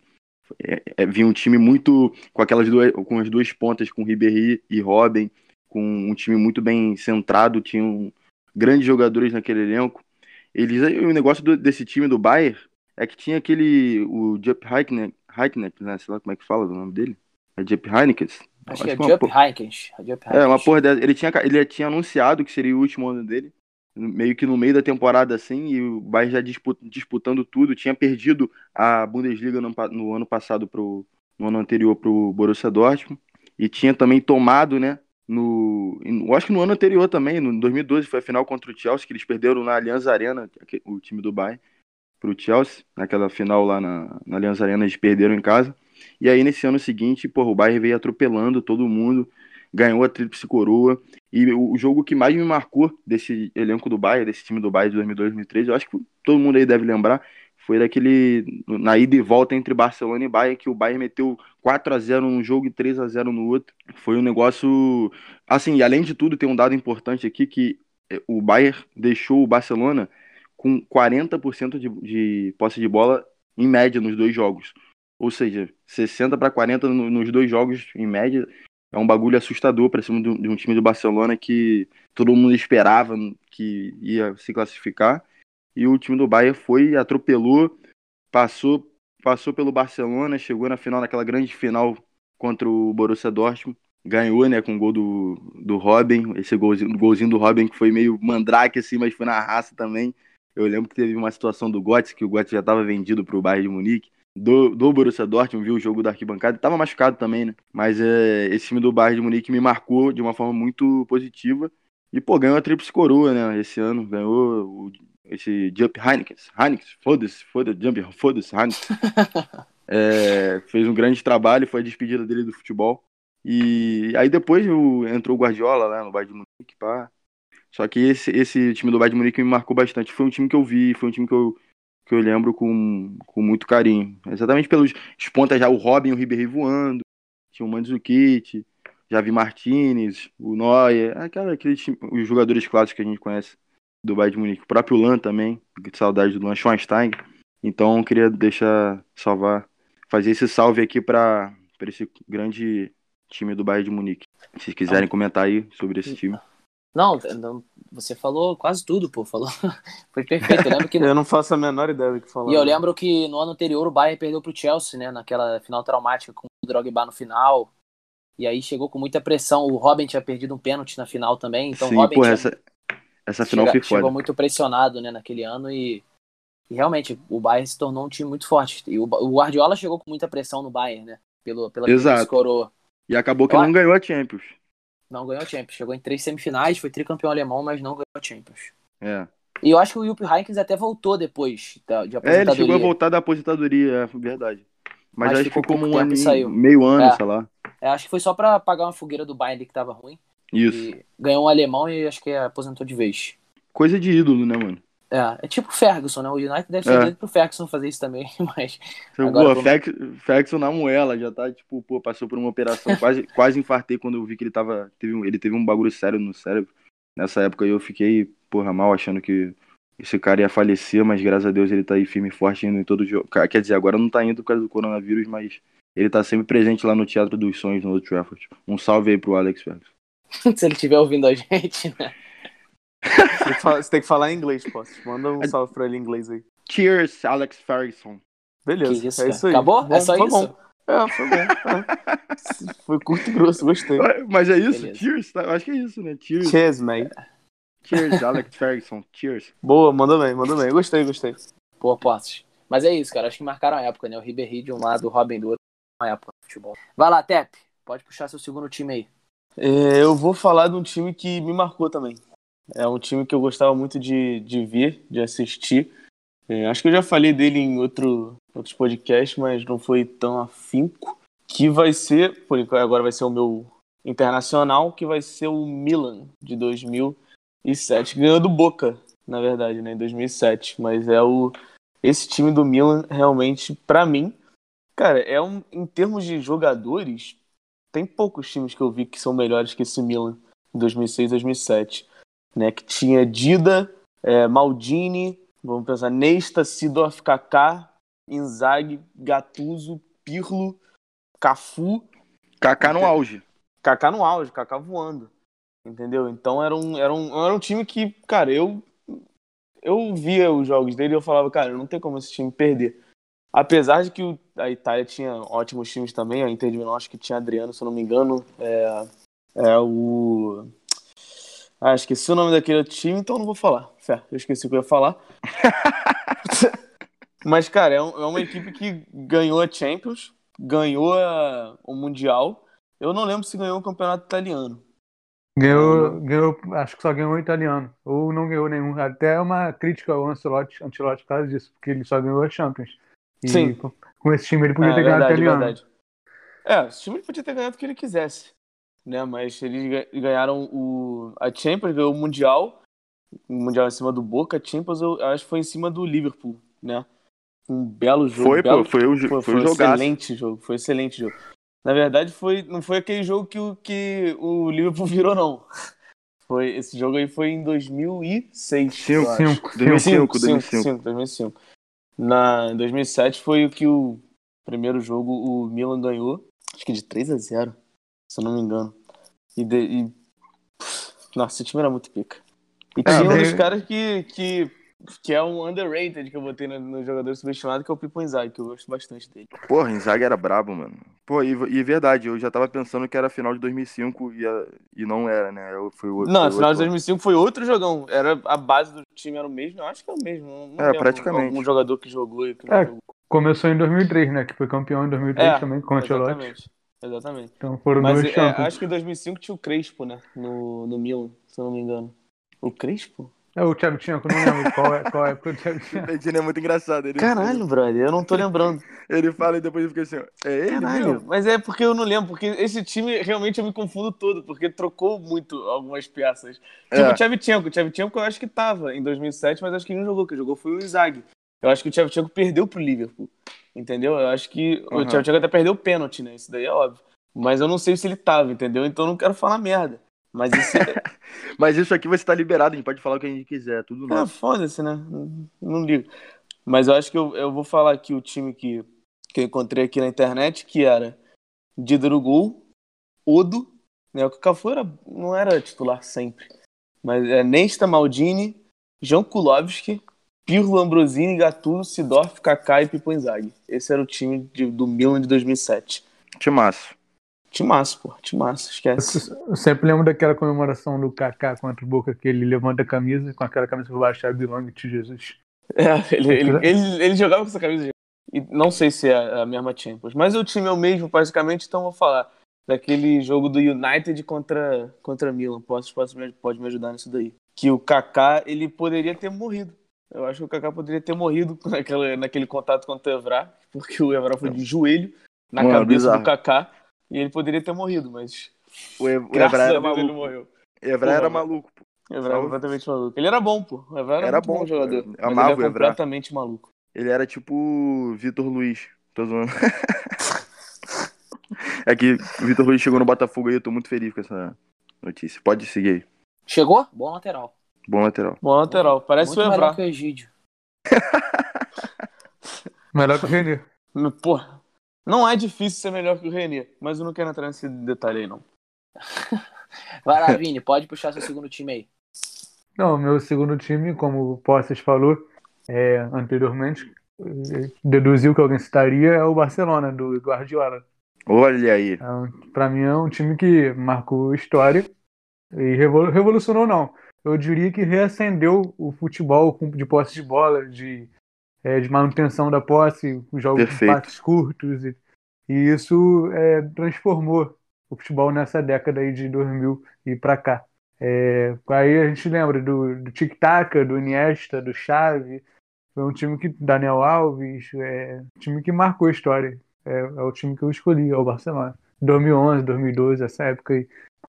é, é, vinha um time muito com aquelas duas, com as duas pontas, com Ribéry e Robin, com um time muito bem centrado, tinham grandes jogadores naquele elenco. Eles, o negócio do- desse time do Bayern é que tinha aquele o Jupp Heynckes, Heynckes, né, sei lá como é que fala o nome dele. É Jupp Heynckes? Acho que é uma Jupp po- Heynckes. Jupp é, uma porra dessa. Ele tinha, ele tinha anunciado que seria o último ano dele, meio que no meio da temporada assim, e o Bayern já dispu- disputando tudo, tinha perdido a Bundesliga no, no ano passado pro no ano anterior pro Borussia Dortmund e tinha também tomado, né, no, eu acho que no ano anterior também, no 2012 foi a final contra o Chelsea, que eles perderam na Allianz Arena, que- o time do Bayern, pro Chelsea, naquela final lá na, na Allianz Arena eles perderam em casa. E aí nesse ano seguinte, porra, o Bayern veio atropelando todo mundo, ganhou a tríplice coroa. E o, o jogo que mais me marcou desse elenco do Bayern, desse time do Bayern de 2002 2013, eu acho que todo mundo aí deve lembrar, foi daquele na ida e volta entre Barcelona e Bayern que o Bayern meteu 4 a 0 num jogo e 3 a 0 no outro. Foi um negócio assim, e além de tudo, tem um dado importante aqui que eh, o Bayern deixou o Barcelona com 40% de, de posse de bola em média nos dois jogos. Ou seja, 60 para 40 no- nos dois jogos em média. É um bagulho assustador para cima de um, de um time do Barcelona que todo mundo esperava que ia se classificar. E o time do Bayern foi, atropelou, passou, passou pelo Barcelona, chegou na final, naquela grande final contra o Borussia Dortmund. Ganhou, né, com o gol do, do Robin, esse golzinho, golzinho do Robin que foi meio mandrake assim, mas foi na raça também. Eu lembro que teve uma situação do Götze, que o Götze já estava vendido para o Bayern de Munique, do, do Borussia Dortmund, viu o jogo da arquibancada, estava machucado também, né? Mas é, esse time do Bayern de Munique me marcou de uma forma muito positiva. E, pô, ganhou a tríplice coroa, né, esse ano. Ganhou o, esse Jump Heineken. Heineken, foda-se, foda-se, Jump, foda-se, Heineken. É, fez um grande trabalho, foi a despedida dele do futebol. E aí depois o- entrou o Guardiola lá no Bayern de Munique, pá. Só que esse, esse time do Bayern de Munique me marcou bastante. Foi um time que eu vi, foi um time que eu, que eu lembro com, com muito carinho. Exatamente pelos os pontas já, o Robin e o Ribéry voando. Tinha o Mandzukic, Javi Martinez, o Neuer, aquela, aquele time, os jogadores clássicos que a gente conhece do Bayern de Munique. O próprio Lan também, que saudade do Lan Schweinstein. Então eu queria deixar, salvar, fazer esse salve aqui para esse grande time do Bayern de Munique. Se vocês quiserem comentar aí sobre esse time. Não, não, você falou quase tudo, pô. Falou. Foi perfeito. Eu lembro que. Eu não faço a menor ideia do que falar. E eu lembro que no ano anterior o Bayern perdeu pro Chelsea, né? Naquela final traumática com o Drogba no final. E aí chegou com muita pressão. O Robin tinha perdido um pênalti na final também. Então Sim, o Robin porra, tinha- essa, essa final chega- foi chegou foda. muito pressionado, né, naquele ano e, e realmente o Bayern se tornou um time muito forte. E o, o Guardiola chegou com muita pressão no Bayern, né? Pelo, pela Exato. coroa. E acabou que não ganhou a Champions. Não ganhou a Champions. Chegou em três semifinais, foi tricampeão alemão, mas não ganhou a Champions. É. E eu acho que o Jupp Heynckes até voltou depois da, de É, ele aposentadoria. chegou a voltar da aposentadoria, é verdade. Mas, Mas acho que ficou pouco um ano, meio ano, É. sei lá. É, acho que foi só pra apagar uma fogueira do Bayern ali que tava ruim. Isso. Ganhou um alemão e acho que aposentou de vez. Coisa de ídolo, né, mano? É, é tipo o Ferguson, né? O United deve ser É. pro Ferguson fazer isso também, mas Pô, Agora, Fex, Fexon na moela, já tá, tipo, pô, passou por uma operação. quase, quase infartei quando eu vi que ele tava. Teve, um- ele teve um bagulho sério no cérebro. Nessa época eu fiquei, porra, mal achando que esse cara ia falecer, mas graças a Deus ele tá aí firme e forte indo em todo jogo. Quer dizer, agora não tá indo por causa do coronavírus, mas ele tá sempre presente lá no Teatro dos Sonhos, no Old Trafford. Um salve aí pro Alex Ferguson. se ele estiver ouvindo a gente, né? Você tem que falar, em inglês, posso. Manda um salve pra ele em inglês aí. Cheers, Alex Ferguson. Beleza, Que isso, é isso aí. Acabou? Bom, é só foi isso? Bom. É, foi bom. é. Foi curto e grosso, gostei. Mas é isso? Beleza. Cheers? tá? Eu acho que é isso, né? Cheers. Cheers, mate. Cheers, Alex Ferguson. Cheers. Boa, manda bem, manda bem. Gostei, gostei. Pô, Postos. Mas é isso, cara. Acho que marcaram a época, né? O Ribéry de um lado, o Robin do outro. Uma época do futebol. Vai lá, Tep. pode puxar seu segundo time aí. É, eu vou falar de um time que me marcou também. É um time que eu gostava muito de, de ver, de assistir. É, acho que eu já falei dele em outro, outros podcasts, mas não foi tão afinco. Que vai ser, por enquanto, agora vai ser o meu internacional, que vai ser o Milan, de 2007. Ganhou do Boca, na verdade, né, em 2007. Mas é o. Esse time do Milan, realmente, para mim, cara, é um. Em termos de jogadores, tem poucos times que eu vi que são melhores que esse Milan, em 2006 2007. Né, que tinha Dida, é, Maldini, vamos pensar, Nesta, Sidorf, Kaká, Inzaghi, Gattuso, Pirlo, Cafu. Kaká no auge. Kaká no auge, Kaká voando. Entendeu? Então era um, era um, era um time que, cara, eu eu via os jogos dele e eu falava, cara, não tem como esse time perder. Apesar de que o, a Itália tinha ótimos times também, a Inter de Milão acho que tinha Adriano, se eu não me engano, é, é o... Ah, esqueci o nome daquele outro time, então não vou falar. Fé, eu esqueci o que eu ia falar. Mas, cara, é, um, é, uma equipe que ganhou a Champions, ganhou a, o Mundial. Eu não lembro se ganhou o campeonato italiano. Ganhou, ganhou, acho que só ganhou o italiano. Ou não ganhou nenhum. Até uma crítica ao Ancelotti, Ancelotti por causa disso, porque ele só ganhou a Champions. E Sim. Com, esse time ele podia É, ter ganhado o verdade, italiano. verdade. É, esse time ele podia ter ganhado o que ele quisesse. Né? Mas eles ga- ganharam o, a Champions, ganhou o Mundial. O Mundial em cima do Boca, a Champions eu acho que foi em cima do Liverpool, né? Um belo jogo. Foi, belo, pô, foi o, foi, foi um jogaço. excelente jogo, foi um excelente jogo. Na verdade, foi, não foi aquele jogo que o, que o Liverpool virou, não. Foi, esse jogo aí foi em 2006. Cinco, eu acho. Cinco, 2005, 2005, 2005. 2005. Na, em 2007 foi o que o primeiro jogo o Milan ganhou, acho que de 3 a 0 se eu não me engano. E, de, e- Nossa, esse time era muito pica. E É, tinha um bem- dos caras que, que, que é um underrated que eu botei no, no jogador subestimado, que é o Pipo Inzaghi, que eu gosto bastante dele. Porra, Inzaghi era brabo, mano. Pô, e, e verdade, eu já tava pensando que era final de 2005 e, a- e não era, né? Eu, foi o, Não, foi a final de outro- 2005 foi outro jogão. Era, a base do time era o mesmo, eu acho que é o mesmo. Não, É, praticamente. Algum jogador que jogou e que não É, jogou. Começou em 2003, né? Que foi campeão em 2003 É, também com o Ancelotti. Exatamente. Exatamente. Então foram Mas dois é, Champions. acho que em 2005 tinha o Crespo, né? No, no Milan, se eu não me engano. O Crespo? É o Tchevchenko, não lembro qual, é, qual época do Tchevchenko. O Pedino é muito engraçado. Ele, Caralho, brother, eu não tô lembrando. Ele fala e depois fica assim, é ele Caralho, mesmo? mas é porque eu não lembro, porque esse time realmente eu me confundo todo, porque trocou muito algumas peças. Tipo É. o Tchevchenko, o Tchevchenko eu acho que tava em 2007, mas acho que ele não jogou, quem jogou foi o Inzaghi. Eu acho que o Tchevchenko perdeu pro Liverpool, entendeu? Eu acho que o Aham. Tchevchenko até perdeu o pênalti, né? Isso daí é óbvio. Mas eu não sei se ele tava, entendeu? Então eu não quero falar merda. Mas isso é... Mas isso aqui vai estar liberado, a gente pode falar o que a gente quiser, é tudo Ah, nosso. foda-se, né? Não- Não ligo. Mas eu acho que eu, eu vou falar aqui o time que, que eu encontrei aqui na internet, que era no gol, Odo, né? O Cafu era, não era titular sempre. Mas é Nesta, Maldini, João Kulowski, Pirlo, Ambrosini, Gattuso, Sidorf, Kaká e Pipo Inzaghi. Esse era o time de- do Milan de 2007. Timaço. Timaço, pô. Timaço, esquece. Eu sempre lembro daquela comemoração do Kaká contra o Boca, que ele levanta a camisa com aquela camisa por baixo, Belong to Jesus. É, ele, ele, ele, ele jogava com essa camisa. E não sei se é a mesma Champions, mas o time é o mesmo, basicamente, então eu vou falar daquele jogo do United contra, contra Milan. Posso, posso, me- pode me ajudar nisso daí. Que o Kaká, ele poderia ter morrido. Eu acho que o Kaká poderia ter morrido naquela, naquele contato contra o Evra, porque o Evra foi de joelho na Mano, cabeça bizarro. do Kaká e ele poderia ter morrido, mas O, Ev- o graças Evra a era Deus ele maluco. morreu. Evra era maluco, pô. O Evra era completamente maluco. Ele era bom, pô. O Evra era, Era muito bom, bom jogador. Eu amava ele o é Evra. completamente maluco. Ele era tipo o Vitor Luiz. Tô zoando. é que o Vitor Luiz chegou no Botafogo aí, eu tô muito feliz com essa notícia. Pode seguir aí. Chegou? Bom lateral. Bom lateral. Bom lateral. Parece Muito o melhor Evra. que o Egídio. Melhor que o Renê. Porra, não é difícil ser melhor que o Renier, mas eu não quero entrar nesse detalhe aí, não. Vai lá, Vini, pode puxar seu segundo time aí. Não, meu segundo time, como o Posses falou é, anteriormente, deduziu que alguém citaria, é o Barcelona, do Guardiola. Olha aí. É para mim é um time que marcou história e revolu- revolucionou não. Eu diria que reacendeu o futebol de posse de bola, de, é, de manutenção da posse, os jogos Perfeito. de passes curtos e, e isso é, transformou o futebol nessa década aí de 2000 e para cá. É, aí a gente lembra do, do Tic Tac, do Iniesta, do Xavi. Foi um time que Daniel Alves, é um time que marcou a história. É, é o time que eu escolhi, é o Barcelona. 2011, 2012, essa época aí.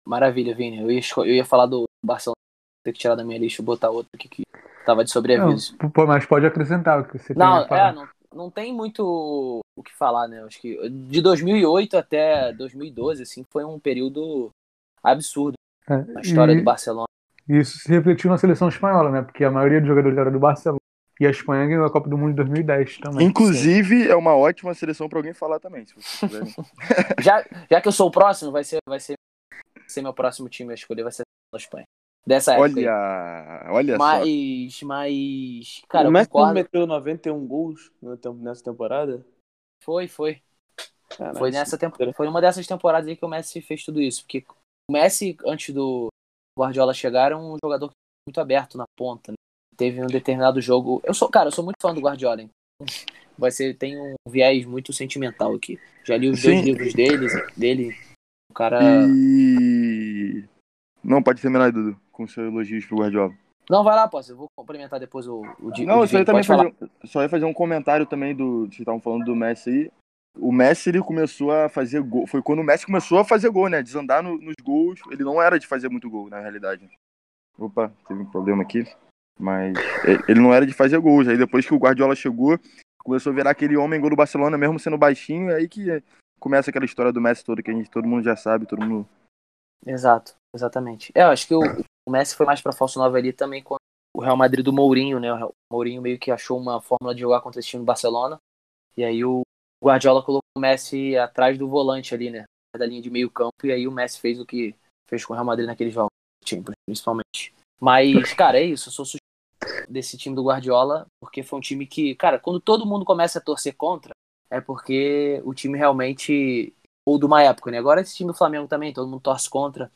Maravilha, Vini. Eu ia, eu ia falar do Barcelona, ter que tirar da minha lista e botar outro aqui que tava de sobreaviso. Não, mas pode acrescentar o que você não, tem é, não, não tem muito o que falar, né? Acho que de 2008 até 2012, assim, foi um período absurdo é, na história e, do Barcelona. Isso se refletiu na seleção espanhola, né? Porque a maioria dos jogadores era do Barcelona. E a Espanha ganhou a Copa do Mundo em 2010 também. Inclusive, Sim. é uma ótima seleção para alguém falar também, se já, já que eu sou o próximo, vai ser, vai ser, ser meu próximo time a escolher, vai ser a Espanha. Dessa época. Olha, olha mas, só. Mas, cara, o Messi meteu 91 gols nessa temporada? Foi, foi. Caraca, foi nessa temporada, foi uma dessas temporadas aí que o Messi fez tudo isso, porque o Messi antes do Guardiola chegar era um jogador muito aberto na ponta, né? teve um determinado jogo. Eu sou, cara, eu sou muito fã do Guardiola. Hein? Vai ser tem um viés muito sentimental aqui. Já li os Sim. dois livros dele, dele. O cara e... Não, pode terminar, Dudu, com seus elogios pro Guardiola. Não, vai lá, posso. Eu vou complementar depois o, o Não, o só ia, também fazer, só ia fazer um comentário também do. Vocês estavam falando do Messi aí. O Messi ele começou a fazer gol. Foi quando o Messi começou a fazer gol, né? Desandar no, nos gols. Ele não era de fazer muito gol, na realidade. Opa, teve um problema aqui. Mas ele não era de fazer gols. Aí depois que o Guardiola chegou, começou a virar aquele homem gol do Barcelona, mesmo sendo baixinho. Aí que começa aquela história do Messi toda que a gente, todo mundo já sabe, todo mundo. Exato, exatamente. É, eu acho que o, o Messi foi mais para falso 9 ali também com o Real Madrid do Mourinho, né? O Mourinho meio que achou uma fórmula de jogar contra esse time do Barcelona. E aí o Guardiola colocou o Messi atrás do volante ali, né? Da linha de meio campo. E aí o Messi fez o que fez com o Real Madrid naqueles jogos, principalmente. Mas, cara, é isso. Eu sou desse time do Guardiola, porque foi um time que, cara, quando todo mundo começa a torcer contra, é porque o time realmente ou de uma época, né? Agora esse time do Flamengo também, todo mundo torce contra,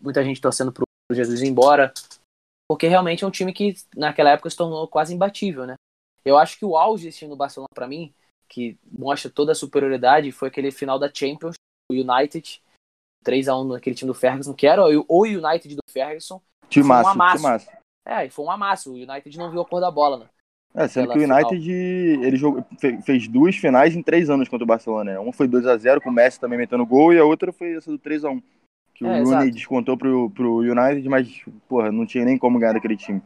muita gente torcendo pro Jesus embora, porque realmente é um time que naquela época se tornou quase imbatível, né? Eu acho que o auge desse time do Barcelona para mim, que mostra toda a superioridade, foi aquele final da Champions, o United, 3 a 1 naquele time do Ferguson, que era o United do Ferguson. Time massa, um time massa. É, e foi um amasso. O United não viu a cor da bola, né? É, sendo que o United ele jogou, fez duas finais em três anos contra o Barcelona. Né? Uma foi 2 a 0 com o Messi também metendo gol, e a outra foi essa do 3 a 1 Que é, o Rooney descontou pro, pro United, mas, porra, não tinha nem como ganhar daquele time.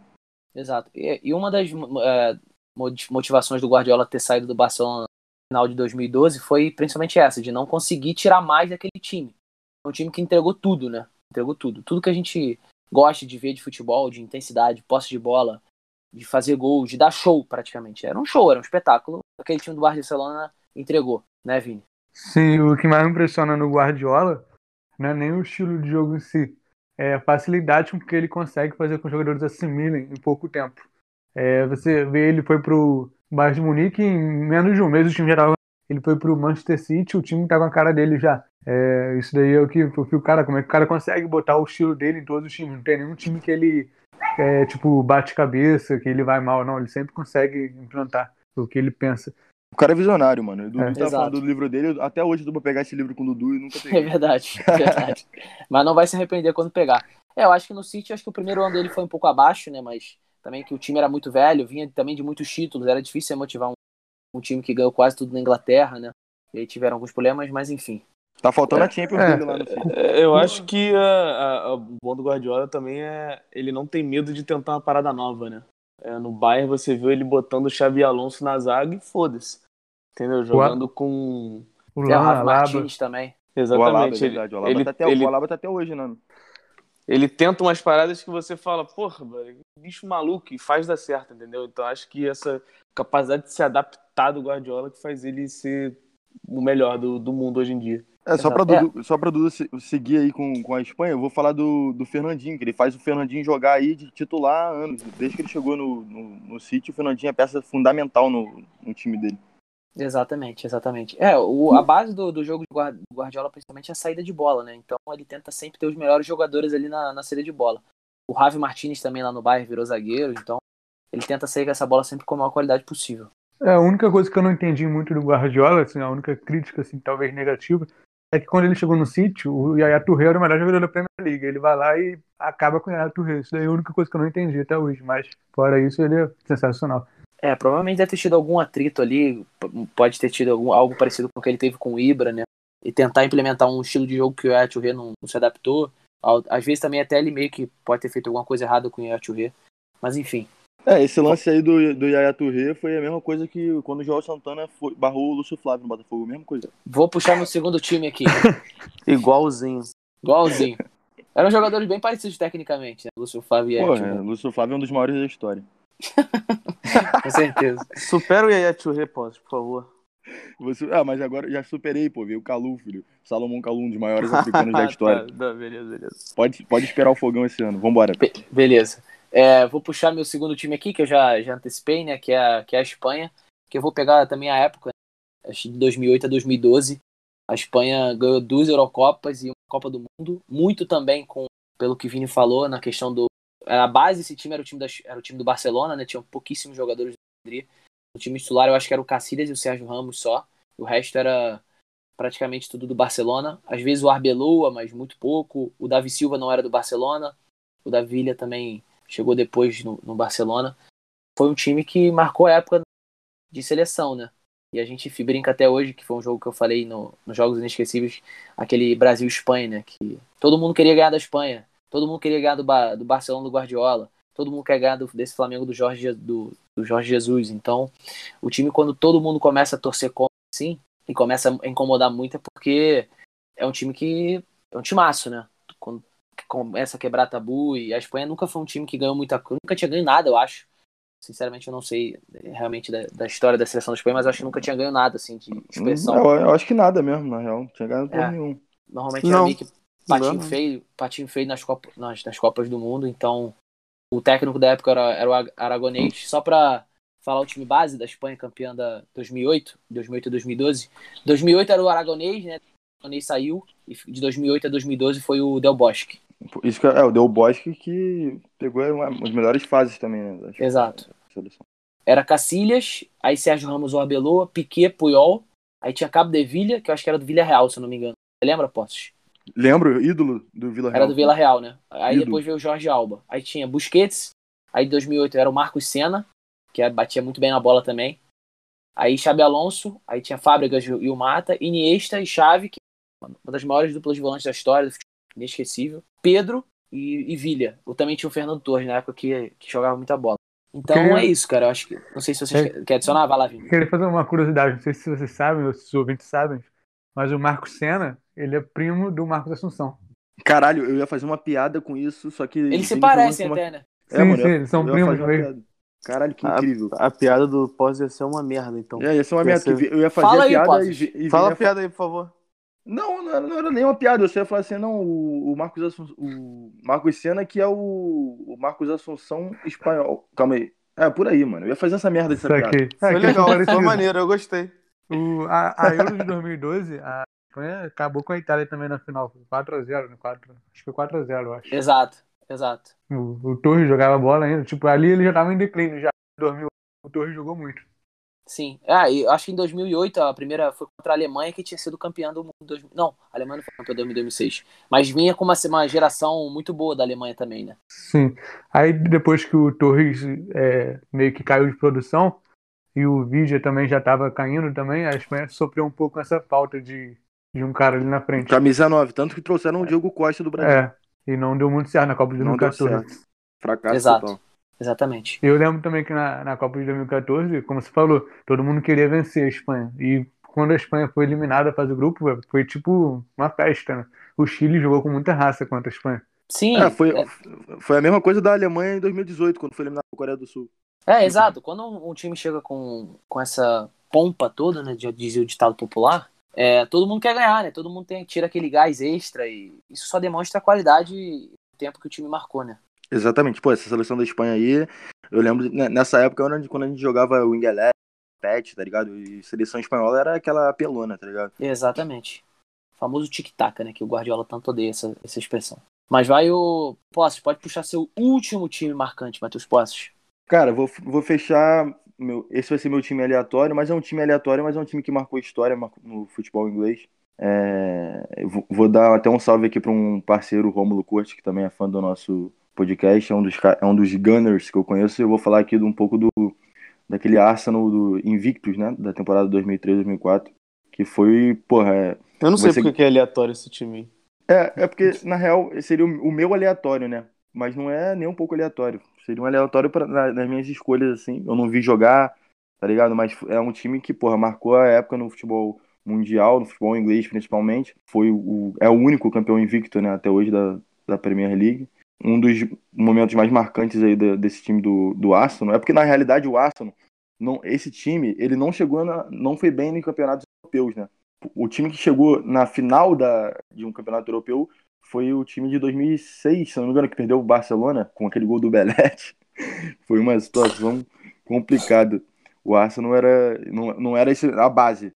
Exato. E, e uma das é, motivações do Guardiola ter saído do Barcelona no final de 2012 foi principalmente essa, de não conseguir tirar mais daquele time. Um time que entregou tudo, né? Entregou tudo. Tudo que a gente gosta de ver de futebol, de intensidade, posse de bola, de fazer gols, de dar show praticamente. Era um show, era um espetáculo. Aquele time do Barcelona entregou, né, Vini? Sim, o que mais me impressiona no Guardiola não é nem o estilo de jogo em si, é a facilidade com que ele consegue fazer com que os jogadores assimilem em pouco tempo. É, você vê ele foi pro Bayern de Munique em menos de um mês o time já ele foi pro Manchester City, o time tá com a cara dele já. É, isso daí é o que, o que o cara, como é que o cara consegue botar o estilo dele em todos os times. Não tem nenhum time que ele, é, tipo, bate cabeça, que ele vai mal, não. Ele sempre consegue implantar o que ele pensa. O cara é visionário, mano. O Dudu é. tá falando do livro dele. Até hoje eu vou pegar esse livro com o Dudu e nunca peguei. É verdade, é verdade. Mas não vai se arrepender quando pegar. É, eu acho que no City, acho que o primeiro ano dele foi um pouco abaixo, né? Mas também que o time era muito velho, vinha também de muitos títulos, era difícil motivar um um time que ganhou quase tudo na Inglaterra, né? E aí tiveram alguns problemas, mas enfim. Tá faltando a Champions é, lá no é, Eu acho que o bom do Guardiola também é ele não tem medo de tentar uma parada nova, né? É, no Bayern você viu ele botando o Xavi Alonso na zaga e foda-se. Entendeu? Jogando o... com o Rafa Martins também. Exatamente. O Alaba, ele, ele, tá até, ele, o Alaba tá até hoje, né? Ele tenta umas paradas que você fala, porra, bicho maluco, e faz dar certo, entendeu? Então acho que essa capacidade de se adaptar do Guardiola que faz ele ser o melhor do, do mundo hoje em dia. É, só para Dudu, é. só pra Dudu seguir aí com, com a Espanha, eu vou falar do, do Fernandinho, que ele faz o Fernandinho jogar aí de titular há anos. Desde que ele chegou no, no, no City, o Fernandinho é peça fundamental no, no time dele. Exatamente, exatamente. É, o, a base do, do jogo do Guardiola principalmente é a saída de bola, né? Então ele tenta sempre ter os melhores jogadores ali na, na saída de bola. O Javi Martinez também lá no Bayern virou zagueiro, então ele tenta sair com essa bola sempre com a maior qualidade possível. É, a única coisa que eu não entendi muito do Guardiola, assim, a única crítica, assim, talvez negativa, é que quando ele chegou no City, o Yaya Touré era o melhor jogador da Premier League. Ele vai lá e acaba com o Yaya Touré. Isso daí é a única coisa que eu não entendi até hoje. Mas, fora isso, ele é sensacional. É, provavelmente deve ter tido algum atrito ali. Pode ter tido algum, algo parecido com o que ele teve com o Ibra, né? E tentar implementar um estilo de jogo que o Touré não, não se adaptou. Às vezes também até ele meio que pode ter feito alguma coisa errada com o Touré. Mas enfim. É, esse lance aí do, do Yaya Touré foi a mesma coisa que quando o João Santana foi, barrou o Lúcio Flávio no Botafogo, a mesma coisa. Vou puxar meu segundo time aqui. Igualzinho. Igualzinho. Eram jogadores bem parecidos tecnicamente, né? Lúcio Flávio e Pô, é, Lúcio Flávio é um dos maiores da história. Com certeza. Supera o Yaya Touré, por favor. Você... Ah, mas agora já superei, pô. Veio o Calu, filho. Salomão Calu, um dos maiores africanos da história. tá, beleza, beleza. Pode, pode esperar o fogão esse ano. Vambora. Be beleza. É, vou puxar meu segundo time aqui, que eu já, já antecipei, né? Que é, a, que é a Espanha. Que eu vou pegar também a época, acho de 2008 a 2012. A Espanha ganhou duas Eurocopas e uma Copa do Mundo. Muito também com, pelo que Vini falou, na questão do. A base desse time era o time, da, era o time do Barcelona, né? Tinham pouquíssimos jogadores do Madrid. O time titular eu acho que era o Cacilhas e o Sérgio Ramos só. O resto era praticamente tudo do Barcelona. Às vezes o Arbeloa, mas muito pouco. O Davi Silva não era do Barcelona. O Davi também chegou depois no, no, Barcelona. Foi um time que marcou a época de seleção, né? E a gente brinca até hoje, que foi um jogo que eu falei no, nos Jogos Inesquecíveis, aquele Brasil-Espanha, né? Que todo mundo queria ganhar da Espanha. Todo mundo queria ganhar do, do Barcelona do Guardiola. Todo mundo quer ganhar do, desse Flamengo do Jorge, do, do Jorge Jesus. Então, o time, quando todo mundo começa a torcer contra, assim, e começa a incomodar muito, é porque é um time que. É um timaço, né? Quando começa a quebrar tabu, e a Espanha nunca foi um time que ganhou muita coisa. Nunca tinha ganho nada, eu acho. Sinceramente, eu não sei realmente da, da, história da seleção da Espanha, mas eu acho que nunca tinha ganho nada, assim, de expressão. Eu, eu acho que nada mesmo, na real. Não tinha ganho é, nenhum. Normalmente não. era meio que patinho feio, patinho feio nas, Copa, nas, nas Copas do Mundo, então o técnico da época era, era o Aragonês. Só para falar o time base da Espanha, campeã da 2008, 2008 a 2012. 2008 era o Aragonês, né? O Aragonês saiu e de 2008 a 2012 foi o Del Bosque. Isso que é, é o Del Bosque que pegou as melhores fases também, né? Exato. Era Cacilhas, aí Sérgio Ramos o Arbeloa, Piquet, Puyol, aí tinha Cabo de Vilha, que eu acho que era do Vila Real, se eu não me engano. Você lembra, Postos? Lembro, ídolo do Vila Real. Era do Vila Real, né? Aí ídolo. depois veio o Jorge Alba. Aí tinha Busquets, aí em 2008 era o Marcos Senna, que batia muito bem na bola também. Aí Xabi Alonso, aí tinha Fábricas e o Mata, Iniesta e Xavi, que é uma das maiores duplas de volantes da história, do futebol inesquecível. Pedro e, e Vilha. Eu também tinha o Fernando Torres na época que, que jogava muita bola. Então é isso, cara. Eu acho que. Não sei se vocês é. querem adicionar, vai lá, Vini. Queria fazer uma curiosidade, não sei se vocês sabem, ou se os ouvintes sabem, mas o Marcos Senna, ele é primo do Marcos Assunção. Caralho, eu ia fazer uma piada com isso, só que. Eles se parecem até, né? É, sim, mano, sim, eles são primos mesmo. Caralho, que incrível. A, a, piada do pós ia ser uma merda, então. É, ia ser uma merda. Ser... Eu ia fazer Fala a piada aí, e, e Fala a piada aí, por favor. Não, não era, não era nem uma piada. Eu só ia falar assim, não, o, o Marcos Assunção, o Marcos Senna, que é o, o Marcos Assunção espanhol. Calma aí. É, por aí, mano. Eu ia fazer essa merda dessa piada. Aqui. É, foi legal, foi maneiro, eu gostei. O, a, a Euro de 2012, a Espanha acabou com a Itália também na final. 4x0, né? 4, acho que foi 4x0, eu acho. Exato, exato. O, o Torres jogava bola ainda. Tipo, ali ele já tava em declínio já. Em 2000, o Torres jogou muito. Sim. Ah, e acho que em 2008 a primeira foi contra a Alemanha que tinha sido campeã do mundo. Não, a Alemanha não foi campeã em 2006. Mas vinha com uma, uma geração muito boa da Alemanha também, né? Sim. Aí depois que o Torres é, meio que caiu de produção e o Vidia também já estava caindo também, a Espanha sofreu um pouco essa falta de, de um cara ali na frente. Camisa 9, tanto que trouxeram o Diogo Costa do Brasil. É, e não deu muito certo na Copa de 2014. Fracasso Exato. Total. Exatamente. Eu lembro também que na, na Copa de 2014, como você falou, todo mundo queria vencer a Espanha. E quando a Espanha foi eliminada fase do grupo, foi tipo uma festa, né? O Chile jogou com muita raça contra a Espanha. Sim. É, foi, é... foi a mesma coisa da Alemanha em 2018, quando foi eliminada a Coreia do Sul. É, exato. Quando um, um, time chega com, com essa pompa toda, né, de dizer o ditado popular, é, todo mundo quer ganhar, né? Todo mundo tem, tira aquele gás extra e isso só demonstra a qualidade e o tempo que o time marcou, né? Exatamente. Pô, essa seleção da Espanha aí, eu lembro nessa época quando a gente jogava o Ingelé, Pet, tá ligado? E seleção espanhola era aquela pelona, tá ligado? Exatamente. O famoso tic-tac, né? Que o Guardiola tanto odeia essa, essa expressão. Mas vai o. Posses, pode puxar seu último time marcante, Matheus Posses. Cara, vou, vou fechar. Meu, esse vai ser meu time aleatório, mas é um time aleatório, mas é um time que marcou história no futebol inglês. É, vou dar até um salve aqui para um parceiro, Rômulo Corte, que também é fã do nosso podcast, é um dos, é um dos Gunners que eu conheço. Eu vou falar aqui de um pouco do daquele Arsenal do Invictus, né? Da temporada 2003-2004, que foi, porra. É, eu não sei você... porque é aleatório esse time. É, é porque, na real, seria o meu aleatório, né? Mas não é nem um pouco aleatório. Seria um aleatório pra, nas minhas escolhas, assim. Eu não vi jogar, tá ligado? Mas é um time que, porra, marcou a época no futebol mundial, no futebol inglês principalmente. Foi o, é o único campeão invicto, né, até hoje da, da Premier League. Um dos momentos mais marcantes aí desse time do, do Arsenal. É porque, na realidade, o Arsenal, não, esse time, ele não chegou na, não foi bem em campeonatos europeus, né? O time que chegou na final da, de um campeonato europeu foi o time de 2006, se não me engano, que perdeu o Barcelona com aquele gol do Belete. foi uma situação complicada. O Arsenal era, não, não era a base.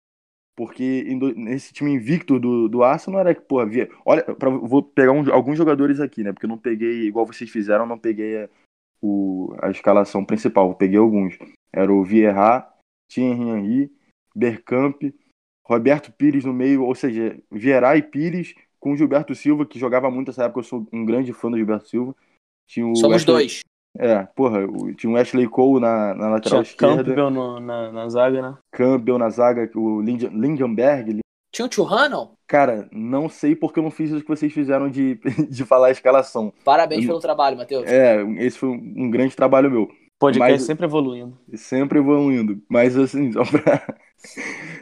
Porque nesse time invicto do, do Arsenal era que, pô, havia. Olha, pra, vou pegar um, alguns jogadores aqui, né? Porque eu não peguei, igual vocês fizeram, não peguei a, o, a escalação principal. Peguei alguns. Era o Vieira, Thierry Henry, Bergkamp, Roberto Pires no meio, ou seja, Vieira e Pires com o Gilberto Silva, que jogava muito nessa época, eu sou um grande fã do Gilberto Silva. Tinha o Somos Ashley... dois. É, porra, tinha o Ashley Cole na, na lateral tinha esquerda. Campbell no, na, na zaga, né? Campbell na zaga, o Lindenberg. Tinha o Churrano? Cara, não sei porque eu não fiz o que vocês fizeram de, de falar a escalação. Parabéns eu, pelo trabalho, Matheus. É, esse foi um grande trabalho meu. Podcast Mas, sempre evoluindo. Sempre evoluindo. Mas assim, só pra,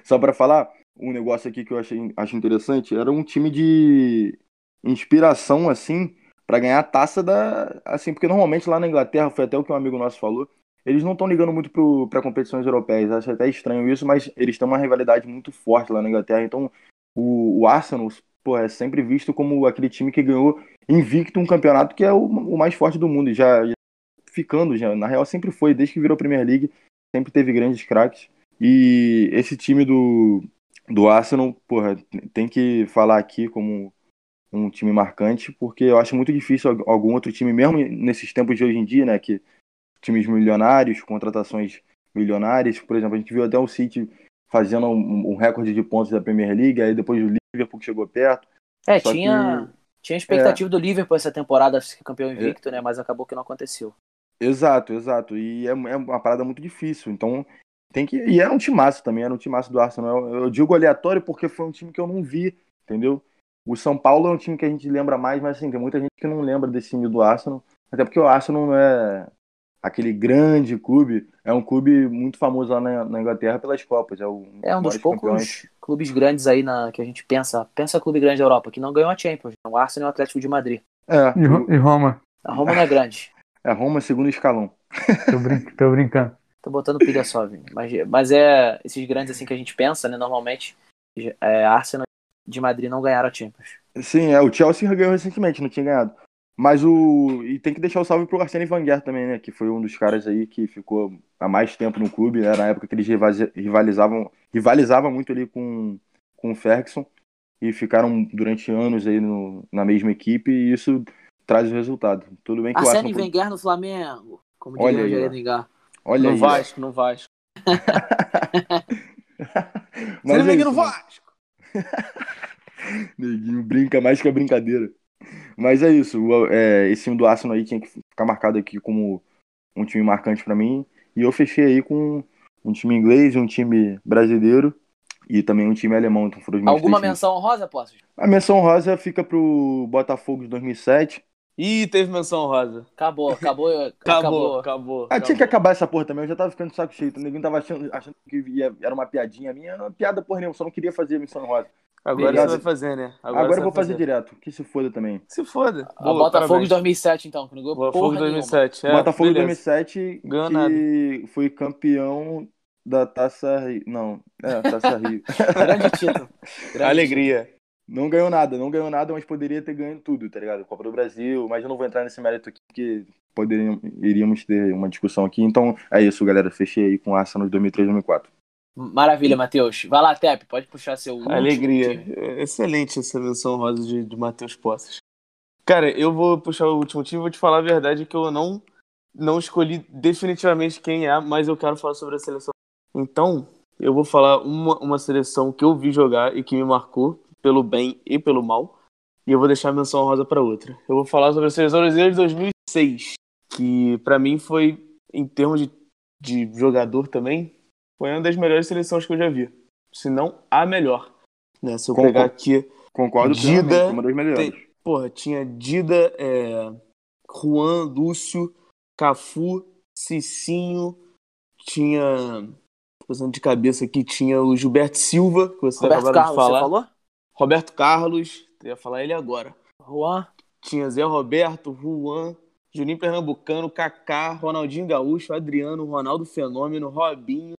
só pra falar, um negócio aqui que eu achei, acho interessante, era um time de inspiração, assim, para ganhar a taça da. Assim, porque normalmente lá na Inglaterra, foi até o que um amigo nosso falou, eles não estão ligando muito para competições europeias. Acho até estranho isso, mas eles têm uma rivalidade muito forte lá na Inglaterra. Então, o, o Arsenal, pô, é sempre visto como aquele time que ganhou invicto um campeonato que é o, o mais forte do mundo. Já, já ficando, já, na real, sempre foi, desde que virou Premier League, sempre teve grandes craques. E esse time do, do Arsenal, porra, tem que falar aqui como um time marcante, porque eu acho muito difícil algum outro time, mesmo nesses tempos de hoje em dia, né, que times milionários, contratações milionárias, por exemplo, a gente viu até o City fazendo um, um recorde de pontos da Premier League, aí depois o Liverpool chegou perto. É, tinha, que, tinha expectativa é, do Liverpool essa temporada ser campeão invicto, é, né, mas acabou que não aconteceu. Exato, exato, e é, é uma parada muito difícil, então tem que. E era um timaço também, era um timaço do Arsenal. Eu, eu, digo aleatório porque foi um time que eu não vi, entendeu? O São Paulo é um time que a gente lembra mais, mas assim, tem muita gente que não lembra desse time do Arsenal. Até porque o Arsenal não é aquele grande clube, é um clube muito famoso lá na, na Inglaterra pelas Copas. É, o, é um dos poucos campeões. clubes grandes aí na, que a gente pensa. Pensa clube grande da Europa, que não ganhou a Champions. O Arsenal e o Atlético de Madrid. É. E, e Roma. A Roma não é grande. É, Roma é segundo escalão. tô, brin tô brincando. Tô botando pilha só, Vini. Mas, mas é esses grandes assim que a gente pensa, né? Normalmente, é, Arsenal de Madrid não ganharam a Champions. Sim, é, o Chelsea ganhou recentemente, não tinha ganhado. Mas o. E tem que deixar o salve pro Arsene Wenger também, né? Que foi um dos caras aí que ficou há mais tempo no clube, né? Na época que eles rivalizavam, rivalizavam muito ali com, com o Ferguson. E ficaram durante anos aí no, na mesma equipe e isso traz o resultado. Tudo bem que Arsene o Arsenal... Wenger no Flamengo, como diria o Negar. Olha no Vasco, no Vasco. Mas é no Vasco. Neguinho brinca mais que a brincadeira. Mas é isso. É, esse time do Arsenal aí tinha que ficar marcado aqui como um time marcante para mim. E eu fechei aí com um time inglês, um time brasileiro e também um time alemão. Então foram Alguma menção honrosa, posso? A menção honrosa fica pro Botafogo de 2007. Ih, teve menção rosa. Acabou, acabou, acabou. Acabou, acabou. Ah, tinha que acabar essa porra também. Eu já tava ficando de saco cheio. O ninguém tava achando, achando que ia, era uma piadinha minha. Era uma piada porra nenhuma. Só não queria fazer menção rosa. Agora Beleza. você vai fazer, né? Agora, Agora eu vou fazer. fazer. direto. Que se foda também. Se foda. Boa, Botafogo parabéns. de 2007, então. Que não Botafogo de 2007. É, Botafogo de 2007 Ganhado. que foi campeão da Taça Rio. Não, é, Taça Rio. Grande título. Grande Alegria. Título. Não ganhou nada, não ganhou nada, mas poderia ter ganho tudo, tá ligado? Copa do Brasil, mas eu não vou entrar nesse mérito aqui, porque poderíamos, iríamos ter uma discussão aqui. Então é isso, galera. Fechei aí com o Arsenal de 2003 2004. Maravilha, Matheus. Vai lá, Tep, pode puxar seu Alegria. Excelente essa menção rosa de, de Matheus Posses. Cara, eu vou puxar o último time e vou te falar a verdade que eu não, não escolhi definitivamente quem é, mas eu quero falar sobre a seleção. Então, eu vou falar uma, uma seleção que eu vi jogar e que me marcou, pelo bem e pelo mal. E eu vou deixar a menção rosa para outra. Eu vou falar sobre a seleção brasileira de 2006, que para mim foi, em termos de, de jogador também, foi uma das melhores seleções que eu já vi. Se não a melhor. Né? Se eu Concordo. pegar aqui. Concordo Dida, uma das melhores. Tem, porra, tinha Dida, é, Juan, Lúcio, Cafu, Cicinho, tinha. tô Pensando de cabeça aqui, tinha o Gilberto Silva, que você Roberto Carlos, de você falar. falou? Roberto Carlos, eu ia falar ele agora. Juan. Tinha Zé Roberto, Juan, Juninho Pernambucano, Kaká, Ronaldinho Gaúcho, Adriano, Ronaldo Fenômeno, Robinho,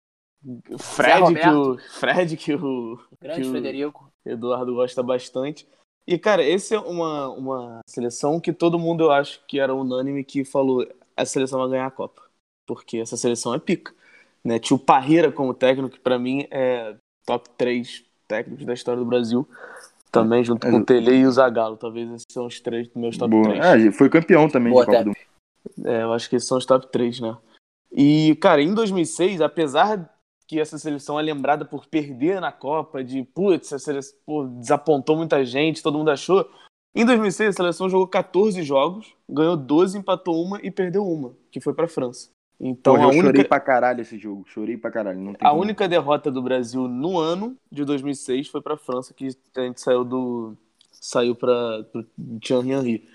Fred, que o, Fred, que o, Grande que o Frederico. Eduardo gosta bastante. E, cara, esse é uma, uma seleção que todo mundo, eu acho, que era unânime que falou essa seleção vai ganhar a Copa. Porque essa seleção é pica. Né? Tinha o Parreira como técnico, que pra mim é top 3 técnicos da história do Brasil. Também junto É, com o Tele e o Zagallo. Talvez esses são os três dos meus top Boa. 3. É, foi campeão também Boa, de Copa do Mundo. É, eu acho que esses são os top 3, né? E, cara, em 2006, apesar que essa seleção é lembrada por perder na Copa, de putz, essa seleção pô, desapontou muita gente, todo mundo achou. Em 2006, a seleção jogou 14 jogos, ganhou 12, empatou uma e perdeu uma, que foi pra França. Então, Porra, eu chorei única, pra caralho esse jogo. Chorei pra caralho. A como. única derrota do Brasil no ano de 2006 foi pra França, que a gente saiu do. saiu pra, pro Thierry Henry.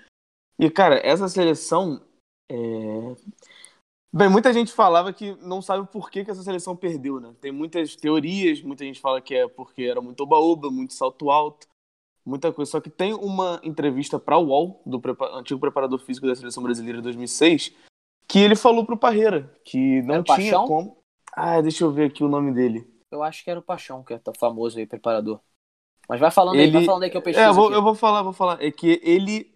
E, cara, essa seleção. é, Bem, muita gente falava que não sabe por que, que essa seleção perdeu, né? Tem muitas teorias, muita gente fala que é porque era muito oba-oba, muito salto alto, muita coisa. Só que tem uma entrevista para o UOL, do prepa- antigo preparador físico da seleção brasileira de 2006, que ele falou pro Parreira que não tinha Paixão? como. Ah, deixa eu ver aqui o nome dele. Eu acho que era o Paixão, que é famoso aí, preparador. Mas vai falando aí, vai Ele- falando aí que eu pesquiso É, eu vou, eu vou falar, vou falar. É que ele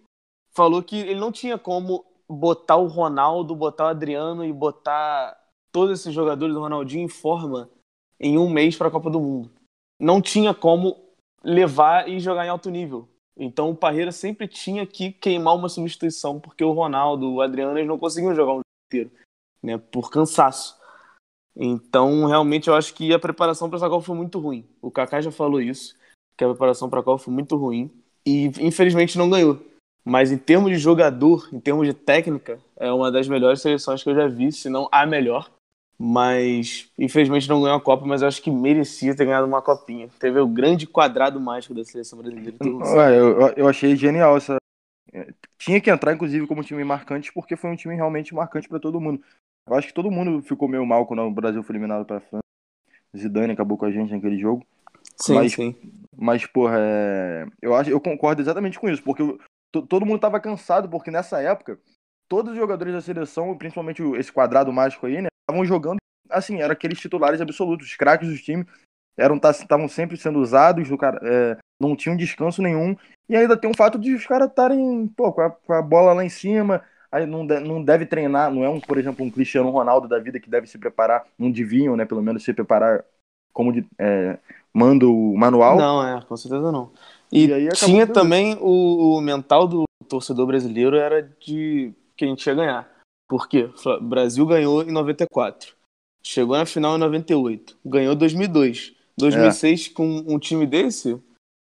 falou que ele não tinha como botar o Ronaldo, botar o Adriano e botar todos esses jogadores do Ronaldinho em forma em um mês para a Copa do Mundo. Não tinha como levar e jogar em alto nível. Então o Parreira sempre tinha que queimar uma substituição, porque o Ronaldo, o Adriano, eles não conseguiam jogar um jogo inteiro, né, por cansaço. Então, realmente, eu acho que a preparação para essa Copa foi muito ruim. O Kaká já falou isso, que a preparação para a Copa foi muito ruim e infelizmente não ganhou. Mas em termos de jogador, em termos de técnica, é uma das melhores seleções que eu já vi, se não a melhor. Mas infelizmente não ganhou a Copa, mas eu acho que merecia ter ganhado uma copinha. Teve o grande quadrado mágico da seleção brasileira. Ué, eu, eu achei genial essa. é, Tinha que entrar, inclusive, como time marcante, porque foi um time realmente marcante pra todo mundo. Eu acho que todo mundo ficou meio mal quando o Brasil foi eliminado pra França. Zidane acabou com a gente naquele jogo. sim, mas- sim. Mas, porra, é... eu, acho, eu concordo exatamente com isso, porque todo mundo tava cansado, porque nessa época, todos os jogadores da seleção, principalmente esse quadrado mágico aí, né, estavam jogando, assim, eram aqueles titulares absolutos, os craques dos times, eram estavam sempre sendo usados, o cara, é, não tinham descanso nenhum, e ainda tem um fato de os caras estarem, com a, com a bola lá em cima, aí não, de- não deve treinar, não é, um, por exemplo, um Cristiano Ronaldo da vida que deve se preparar, não deviam, né, pelo menos se preparar como de, é, manda o manual. Não, é, com certeza não. E, E tinha também o, o mental do torcedor brasileiro era de que a gente ia ganhar. Por quê? O Brasil ganhou em 94. Chegou na final em 98. Ganhou em 2002. 2006 com um time desse,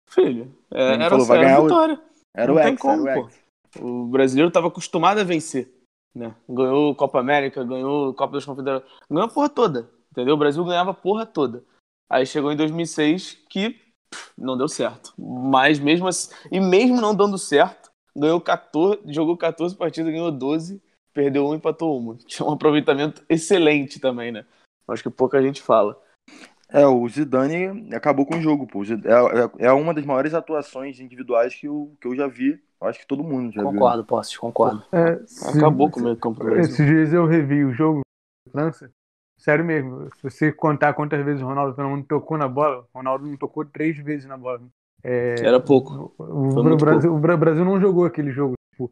filho, é, era, falou, vai era ganhar o- vitória. Era Não o tem Hexa, como, era o. Hexa. O brasileiro estava acostumado a vencer. Né? Ganhou Copa América, ganhou Copa das Confederações, ganhou a porra toda. Entendeu? O Brasil ganhava a porra toda. Aí chegou em 2006 que pff, não deu certo. Mas mesmo assim, e mesmo não dando certo, ganhou 14, jogou 14 partidas, ganhou 12, perdeu uma e empatou uma. Tinha um aproveitamento excelente também, né? Acho que pouca gente fala. É, o Zidane acabou com o jogo, pô. O É, é- é uma das maiores atuações individuais que eu, que eu já vi. Acho que todo mundo já viu. Concordo, posso, concordo. É, se- Acabou com o meio campo do. Esses dias eu revi o jogo da França. Sério mesmo, se você contar quantas vezes o Ronaldo Fenômeno tocou na bola, o Ronaldo não tocou três vezes na bola. É, Era pouco. o, o muito Brasil, o Bra- Brasil não jogou aquele jogo. Tipo,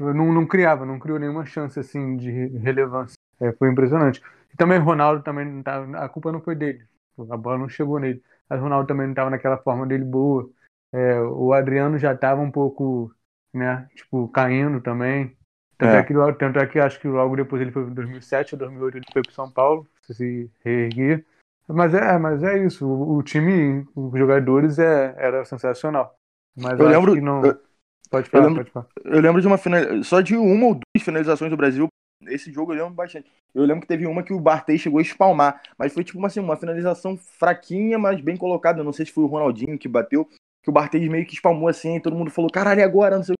não, não criava, não criou nenhuma chance assim de re- relevância. É, foi impressionante. E também o Ronaldo também não tava, a culpa não foi dele. A bola não chegou nele. Mas o Ronaldo também não estava naquela forma dele boa. É, o Adriano já estava um pouco, né, tipo, caindo também. Tanto É. é. que, tanto é que acho que logo depois ele foi em 2007 ou 2008 ele foi para São Paulo se reerguer. Mas é, mas é isso. O, o time, os jogadores é, era sensacional. Mas Eu lembro- acho que não. eu- Pode falar, lembro- pode falar. Eu lembro de uma final... só de uma ou duas finalizações do Brasil. Esse jogo eu lembro bastante. Eu lembro que teve uma que o Bartei chegou a espalmar, mas foi tipo uma, assim, uma finalização fraquinha, mas bem colocada. Eu Não sei se foi o Ronaldinho que bateu, que o Bartei meio que espalmou assim, e todo mundo falou, caralho, agora? Não sei.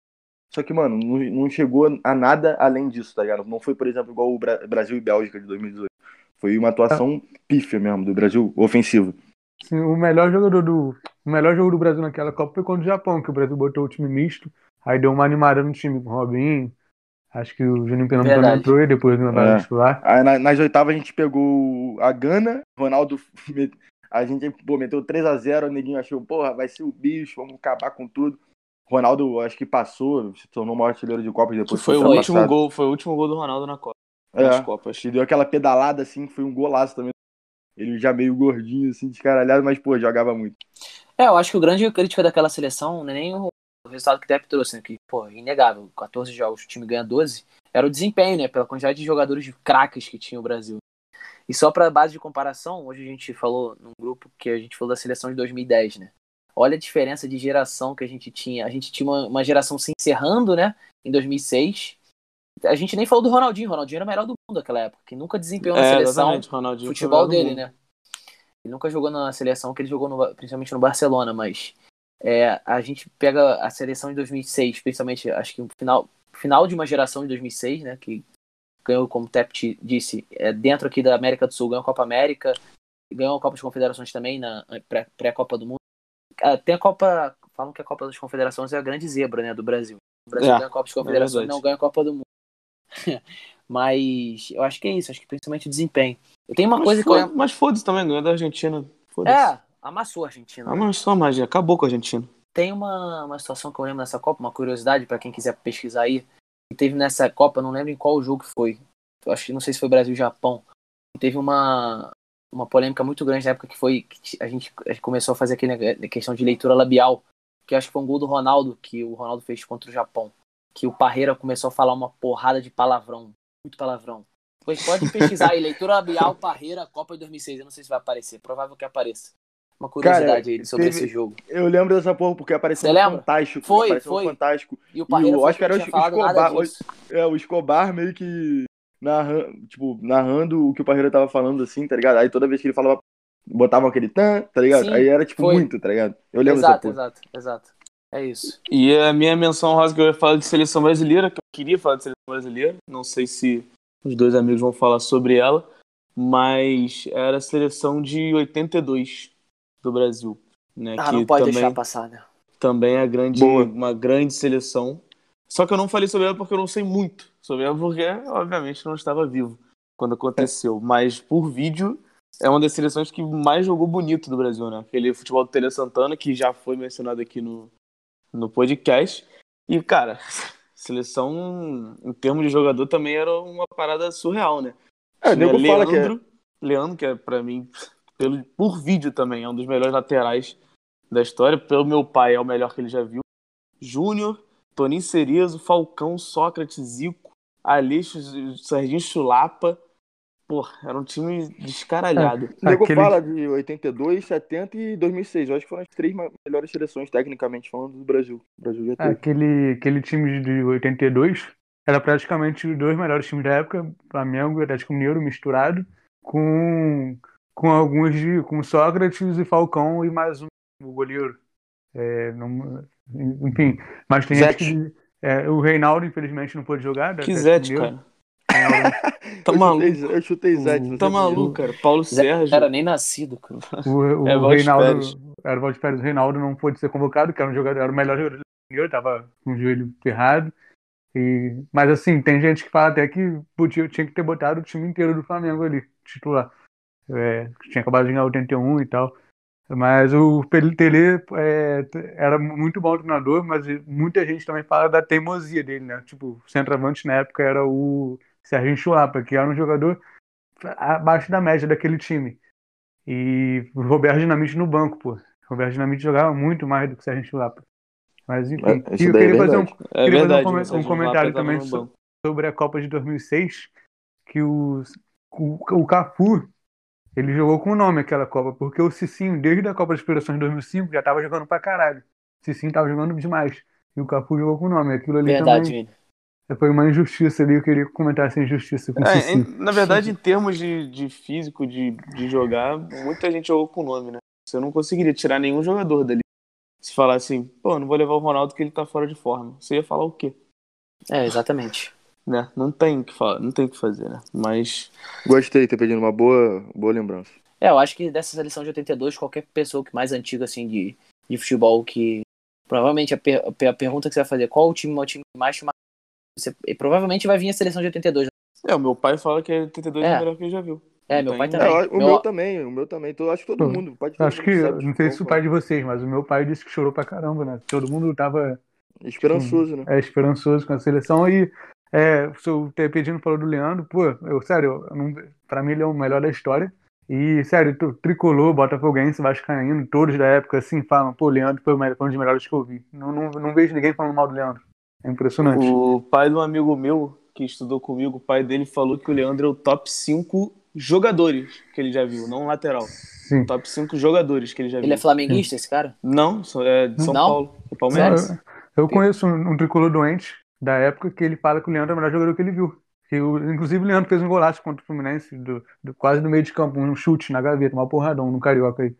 Só que, mano, não, não chegou a nada além disso, tá ligado? Não foi, por exemplo, igual o Bra- Brasil e Bélgica de 2018. Foi uma atuação pífia mesmo do Brasil, ofensivo. Sim, o melhor jogador do. O melhor jogo do Brasil naquela Copa foi contra o Japão, que o Brasil botou o time misto. Aí deu uma animada no time com o Robinho. Acho que o Juninho Pernambucano Verdade. entrou e depois no vaga É. titular. Aí na- nas oitavas a gente pegou a Gana, Ronaldo. A gente pô, meteu 3x0, o neguinho achou, porra, vai ser o bicho, vamos acabar com tudo. Ronaldo, acho que passou, se tornou o maior artilheiro de Copa e Que depois foi o último gol, foi o último gol do Ronaldo na Copa. Nas É, Copas. que deu aquela pedalada assim, que foi um golaço também. Ele já meio gordinho, assim, descaralhado, mas, pô, jogava muito. É, eu acho que o grande crítica daquela seleção é nem o resultado que o Depp trouxe, né? Que, pô, inegável. 14 jogos, o time ganha 12. Era o desempenho, né? Pela quantidade de jogadores de craques que tinha o Brasil. E só pra base de comparação, hoje a gente falou num grupo que a gente falou da seleção de 2010, né? Olha a diferença de geração que a gente tinha. A gente tinha uma, uma geração se encerrando, né? Em 2006. A gente nem falou do Ronaldinho. O Ronaldinho era o melhor do mundo naquela época, que nunca desempenhou na É, seleção Ronaldinho. futebol dele, né? Ele nunca jogou na seleção, que ele jogou no- principalmente no Barcelona, mas é, a gente pega a seleção de 2006, principalmente, acho que o final, final de uma geração de 2006, né? Que ganhou, como o Tept disse, é, dentro aqui da América do Sul, ganhou a Copa América, ganhou a Copa das Confederações também, na pré- pré-Copa do Mundo. Ah, Tem a Copa, falam que a Copa das Confederações é a grande zebra, né, do Brasil. O Brasil É, ganha a Copa das Confederações, verdade. não ganha a Copa do Mundo. Mas eu acho que é isso, acho que principalmente o desempenho. Eu tenho uma Mas coisa que eu foda- Mas foda-se também, ganhou da Argentina. É, amassou a Argentina. Mas só magia, acabou com a Argentina. Tem uma, uma situação que eu lembro nessa Copa, uma curiosidade pra quem quiser pesquisar aí. Que teve nessa Copa, eu não lembro em qual jogo foi. Eu acho que não sei se foi Brasil Japão. Teve uma, uma polêmica muito grande na época que foi que a gente a começou a fazer aquele neg- questão de leitura labial. Que eu acho que foi um gol do Ronaldo, que o Ronaldo fez contra o Japão. Que o Parreira começou a falar uma porrada de palavrão. Muito palavrão. Pois pode pesquisar aí, leitura labial, Parreira, Copa de 2006. Eu não sei se vai aparecer, provável que apareça. Uma curiosidade aí sobre teve- esse jogo. Eu lembro dessa porra porque apareceu Você lembra? Fantástico. Foi, apareceu foi. Fantástico. E o Parreira o falou Oscar que era o Escobar, disso. É, o Escobar meio que narrando, tipo, narrando o que o Parreira tava falando, assim, tá ligado? Aí toda vez que ele falava, botava aquele tan, tá ligado? Sim, Aí era, tipo, foi. muito, tá ligado? Eu lembro dessa Exato, exato, exato. É isso. E a minha menção rosa que eu ia falar de seleção brasileira, que eu queria falar de seleção brasileira, não sei se os dois amigos vão falar sobre ela, mas era a seleção de 82 do Brasil, né? Ah, que não pode também, deixar passar, né? também é grande, Boa. uma grande seleção. Só que eu não falei sobre ela porque eu não sei muito sobre ela, porque, obviamente, não estava vivo quando aconteceu. Mas por vídeo, é uma das seleções que mais jogou bonito do Brasil, né? Aquele futebol do Tele Santana, que já foi mencionado aqui no, no podcast. E, cara, seleção, em termos de jogador, também era uma parada surreal, né? É, o Tinha nego fala que é- Leandro, Leandro, que é pra mim, pelo, por vídeo também, é um dos melhores laterais da história. Pelo meu pai, é o melhor que ele já viu. Júnior, Toninho Cerezo, Falcão, Sócrates, Zico, Aleixo, Serginho Chulapa. Pô, era um time descaralhado. O nego Aquele- fala de 82, 70 e 2006. Eu acho que foram as três melhores seleções, tecnicamente falando, do Brasil. O Brasil já teve. Aquele, aquele time de 82 era praticamente os dois melhores times da época, Flamengo e Atlético Mineiro misturado, com, com alguns de com Sócrates e Falcão e mais um o goleiro. É, não- enfim, mas tem gente que. é, o Reinaldo, infelizmente, não pôde jogar. Que Zete, cara. Reinaldo- Tá eu maluco. chutei, eu chutei Zete. Tá maluco, cara. Paulo Zé Sérgio. não era nem nascido, cara. O, o É, Reinaldo, Pérez. era o Valdes Pérez, o Reinaldo não pôde ser convocado, que era um jogador, era o melhor jogador do Mineiro, tava com o joelho ferrado. E, mas assim, tem gente que fala até que podia, tinha que ter botado o time inteiro do Flamengo ali, titular. É, tinha acabado de ganhar 81 e tal. Mas o Tele é, era muito bom treinador, mas muita gente também fala da teimosia dele, né? Tipo, o centroavante na época era o Serginho Chulapa, que era um jogador abaixo da média daquele time. E o Roberto Dinamite no banco, pô. O Roberto Dinamite jogava muito mais do que o Serginho Chulapa. Mas enfim, É, isso e eu é queria fazer um. É queria fazer um verdade. o um Sérgio comentário também so- sobre a Copa de 2006, que os, o, o Cafu ele jogou com o nome aquela Copa, porque o Cicinho, desde a Copa das Federações de 2005, já tava jogando pra caralho. O Cicinho tava jogando demais. E o Cafu jogou com o nome. Aquilo ali Verdade, também. Foi uma injustiça ali. Eu queria comentar essa injustiça com É, em- na verdade, em termos de, de físico, de, de jogar, muita gente jogou com o nome, né? Você não conseguiria tirar nenhum jogador dali. Se falar assim, pô, não vou levar o Ronaldo que ele tá fora de forma. Você ia falar o quê? É, exatamente. Né? Não tem o que falar, não tem o que fazer, né? Mas Gostei, ter pedido uma boa, boa lembrança. É, eu acho que dessa seleção de 82, qualquer pessoa que mais antiga, assim, de, de futebol que. Provavelmente a, per- a pergunta que você vai fazer, qual o time, o time que mais te? Você, e provavelmente vai vir a seleção de 82. é, o meu pai fala que 82 é, É. o melhor que ele já viu. É, meu tem- pai É, também. o Meu- meu também, o meu também. Acho que todo mundo. Pode Acho que, sabe não sei se o pai de vocês, mas o meu pai disse que chorou pra caramba, né? Todo mundo tava Esperançoso, né? é, esperançoso com a seleção e é, o não falou do Leandro, pô, eu, sério, eu não, pra mim ele é o melhor da história. E, sério, tu- tricolor, botafoguense, vascaíno, todos da época, assim, falam, pô, o Leandro foi, o melhor, foi um dos melhores que eu vi. Não, não, não vejo ninguém falando mal do Leandro. É impressionante. O pai de um amigo meu que estudou comigo, o pai dele falou que o Leandro é o top 5 jogadores que ele já viu, não lateral. Sim. Top 5 jogadores que ele já viu. Ele é flamenguista, esse cara? Não, é de São Não? Paulo. É Palmeiras. Eu, eu conheço um, um tricolor doente da época que ele fala que o Leandro é o melhor jogador que ele viu. Que o, inclusive o Leandro fez um golaço contra o Fluminense, do, do- quase no meio de campo, um chute na gaveta, uma porradão no Carioca aí.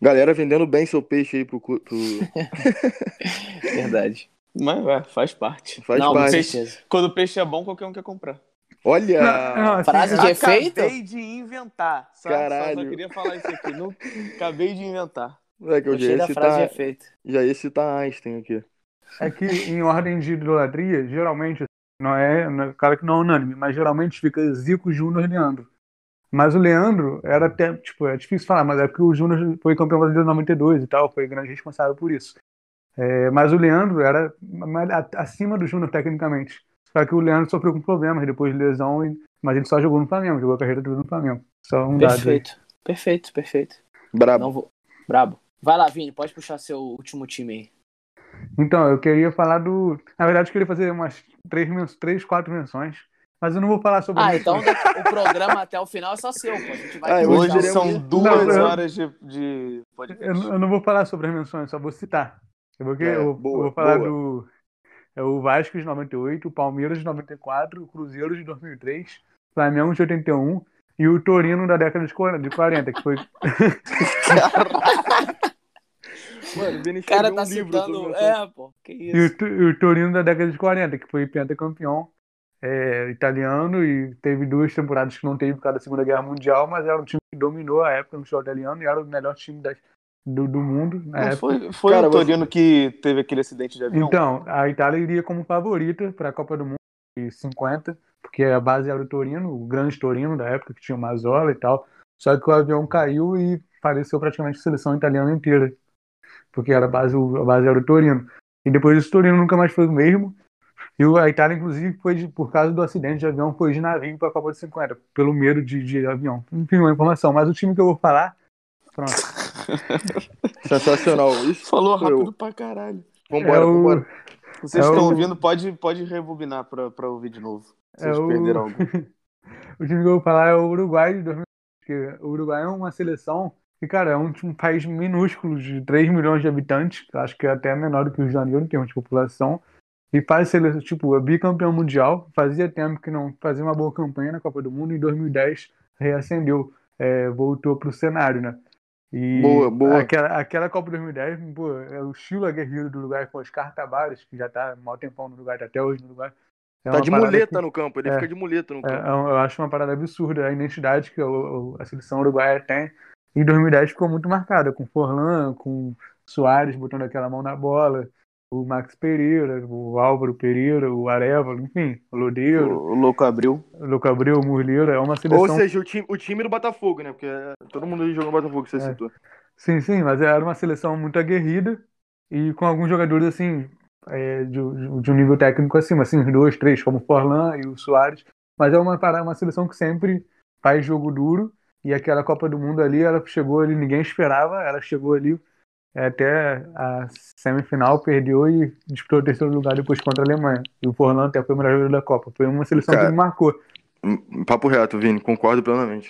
Galera vendendo bem seu peixe aí pro. pro... Verdade. Mas é, faz parte. Faz não, parte. certeza. Quando o peixe é bom, qualquer um quer comprar. Olha! Não, não, assim, Frase de efeito? Acabei de inventar. Só, só- Só, Caralho. queria falar isso aqui. Não, acabei de inventar. Moleque, eu já ia, da frase de citar, efeito. já ia citar Einstein aqui. É que em ordem de idolatria, geralmente, não é, não é claro que não é unânime, mas geralmente fica Zico, Júnior e Leandro. Mas o Leandro era até, tipo, é difícil falar, mas é porque o Júnior foi campeão brasileiro em 92 e tal, foi grande responsável por isso. É, mas o Leandro era acima do Júnior tecnicamente. Só que o Leandro sofreu com problemas depois de lesão, mas ele só jogou no Flamengo, jogou a carreira toda no Flamengo. Só um dado aí. Perfeito. Perfeito, perfeito. Brabo. Não vou. Brabo. Vai lá, Vini, pode puxar seu último time aí. Então, eu queria falar do. Na verdade, eu queria fazer umas três, men- três quatro menções. Mas eu não vou falar sobre Ah, isso. então o programa até o final é só seu, pô. A gente vai Ah, eu hoje são duas Não, eu- horas de, de Eu, podcast. não- eu não vou falar sobre as menções, só vou citar. Eu vou, É, eu vou- boa, eu vou falar boa. do é o Vasco de 98, o Palmeiras de 94, o Cruzeiro de 2003, o Flamengo de 81 e o Torino da década de 40, de 40 que foi. Mano, o O cara tá um citando. o É, pô. Que E o, isso. E o Torino da década de 40, que foi pentacampeão é, italiano e teve duas temporadas que não teve por causa da Segunda Guerra Mundial, mas era um time que dominou a época no futebol italiano e era o melhor time das- do, do mundo na Não época. foi foi Cara, o Torino que teve aquele acidente de avião? Então, a Itália iria como favorita para a Copa do Mundo de 50, porque a base era o Torino, o grande Torino da época, que tinha o Mazzola e tal. Só que o avião caiu e faleceu praticamente a seleção italiana inteira, porque era a base, a base era o Torino. E depois disso, o Torino nunca mais foi o mesmo. E a Itália, inclusive, foi de- por causa do acidente de avião, foi de navio para a Copa de 50, pelo medo de, de avião. Enfim, uma informação. Mas o time que eu vou falar. Pronto. Sensacional. Isso. Falou Sou eu. rápido pra caralho. Vambora, é o, vambora. Vocês É estão o- ouvindo, pode, pode rebobinar pra, pra ouvir de novo. Vocês É o- perderam algo. O time que eu vou falar é o Uruguai de 2000, porque o Uruguai é uma seleção que, cara, é um, um país minúsculo de 3 milhões de habitantes, acho que é até menor do que o Rio de Janeiro em termos de população, e faz seleção, tipo, é bicampeão mundial, fazia tempo que não fazia uma boa campanha na Copa do Mundo, em 2010 reacendeu, é, voltou pro cenário, né? E Boa, boa. Aquela, aquela Copa 2010, pô, é o estilo aguerrido do Uruguai com Oscar Tabares, que já tá maior tempão no Uruguai, tá até hoje no Uruguai. É Tá de muleta que- no campo, ele É. fica de muleta no é, campo. é eu acho uma parada absurda a identidade que o- a seleção uruguaia tem. Em 2010 ficou muito marcada, com Forlan, com Soares botando aquela mão na bola, o Max Pereira, o Álvaro Pereira, o Arevalo, enfim, o Lodeiro, O, o louco abriu. o Luca Abreu, o Murleiro, é uma seleção... Ou seja, o time, o time do Botafogo, né? Porque todo mundo jogou no Botafogo, que você É. citou. Sim, sim, mas era uma seleção muito aguerrida e com alguns jogadores assim é, de, de- um nível técnico acima, assim, dois, três, como o Forlan e o Soares. Mas é uma, para- uma seleção que sempre faz jogo duro e aquela Copa do Mundo ali, ela chegou ali, ninguém esperava, ela chegou ali é, até a semifinal, perdeu e disputou o terceiro lugar depois contra a Alemanha. E o Forlan até foi o melhor jogador da Copa. Foi uma seleção Cara, que me marcou. Papo reto, Vini, concordo plenamente.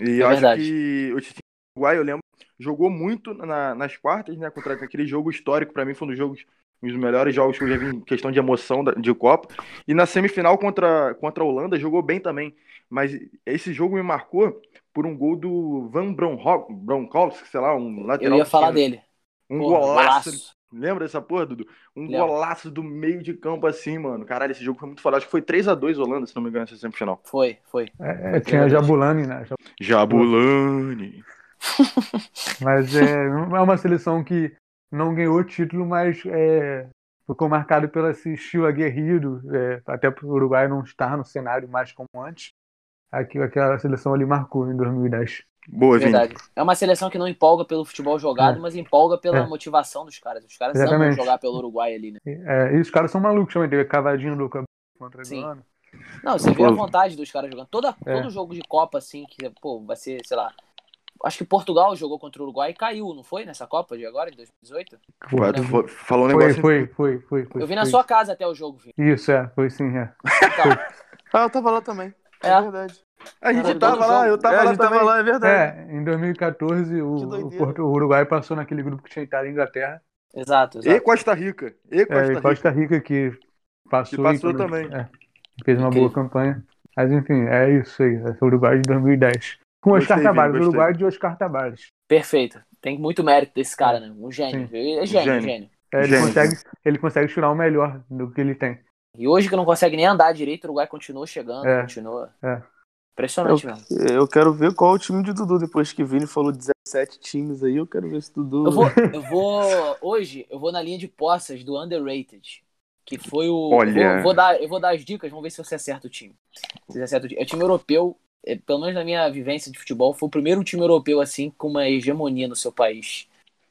E É eu verdade. acho que o time do Uruguai, eu lembro, jogou muito na- nas quartas, né? Contra aquele jogo histórico, pra mim foi um dos jogos, um dos melhores jogos que eu já vi em questão de emoção da- de Copa. E na semifinal contra, contra a Holanda jogou bem também. Mas esse jogo me marcou por um gol do Van Bronckhorst, sei lá, um Eu lateral. ia que falar dele. Um Porra, golaço. Lembra dessa porra, Dudu? Um Lembro. golaço do meio de campo assim, mano. Caralho, esse jogo foi muito foda. Acho que foi 3x2 Holanda, se não me engano, essa semifinal. Foi, foi. É, é, tinha Jabulani, né? Jabulani. Mas é, não é uma seleção que não ganhou título, mas é, ficou marcado pelo esse estilo aguerrido, é, até para o Uruguai não estar no cenário mais como antes. Aqui, aquela seleção ali marcou em 2010. Boa, Vini. Verdade. É uma seleção que não empolga pelo futebol jogado, É. mas empolga pela É. motivação dos caras. Os caras Exatamente. amam jogar pelo Uruguai ali, né? É, e os caras são malucos também, teve a cavadinha do Cabo contra Sim. Não, você vê a vontade dos caras jogando. Toda, É. Todo jogo de Copa, assim, que, pô, vai ser, sei lá. Acho que Portugal jogou contra o Uruguai e caiu, não foi? Nessa Copa de agora, de 2018? Pô, tu foi- falou um Foi, negócio. foi, foi, foi, foi. Eu vi na sua casa até o jogo, vi. Isso, é, foi sim, é. Então, Ah, eu tava lá também. É, É. verdade. A gente Caralho, tava lá, eu tava é, lá a gente também. tava lá, é verdade. É, em 2014 o, o. Porto- o Uruguai passou naquele grupo que tinha Itália e Inglaterra. exato, E exato. Costa Rica. E Costa É, e Rica. Costa Rica que passou, Que passou e também. é, fez uma Incrível. boa campanha. Mas enfim, é isso aí. É o Uruguai de 2010. Com Gostei, Oscar Tabares, gostei. Uruguai de Oscar Tabares. Perfeito. Tem muito mérito desse cara, né? Um gênio. Sim. É gênio, Gênio. gênio. É, ele, Gênio. consegue, ele consegue tirar o melhor do que ele tem. E hoje que não consegue nem andar direito, o Uruguai continua chegando, É. continua. É. Impressionante mesmo. Eu quero ver qual é o time de Dudu. Depois que Vini falou 17 times aí, eu quero ver se Dudu. Eu vou, eu vou. Hoje, eu vou na linha de poças do Underrated. Que foi o. Olha. Eu vou, vou dar, eu vou dar as dicas, vamos ver se você acerta o time. Se você acerta o time. É o time europeu, é, pelo menos na minha vivência de futebol, foi o primeiro time europeu assim com uma hegemonia no seu país.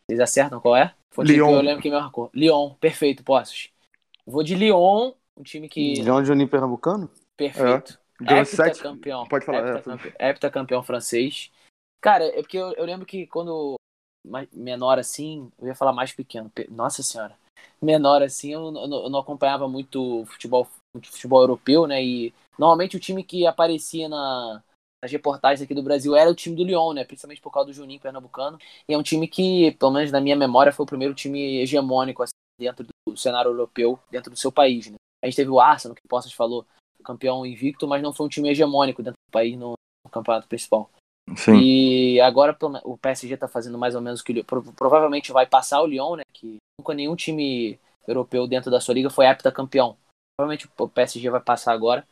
Vocês acertam qual é? Foi o time Lyon. que eu lembro que me marcou. Lyon, perfeito, Poços. Vou de Lyon, um time que. João Juninho Pernambucano? Perfeito. Ganhou sete. campeão. Pode falar, é, Hepta, campe- hepta campeão francês. Cara, é porque eu, eu lembro que quando menor assim, eu ia falar mais pequeno. Pe- Nossa senhora. Menor assim, eu, não- eu não- acompanhava muito futebol, futebol europeu, né? E normalmente o time que aparecia na, nas reportagens aqui do Brasil era o time do Lyon, né? Principalmente por causa do Juninho Pernambucano. E é um time que, pelo menos na minha memória, foi o primeiro time hegemônico assim, dentro do cenário europeu, dentro do seu país, né? A gente teve o Arsenal, que Poças falou, campeão invicto, mas não foi um time hegemônico dentro do país no, no campeonato principal. Sim. E agora o PSG tá fazendo mais ou menos o que o provavelmente vai passar o Lyon, né? Que nunca nenhum time europeu dentro da sua liga foi heptacampeão. Provavelmente o PSG vai passar agora.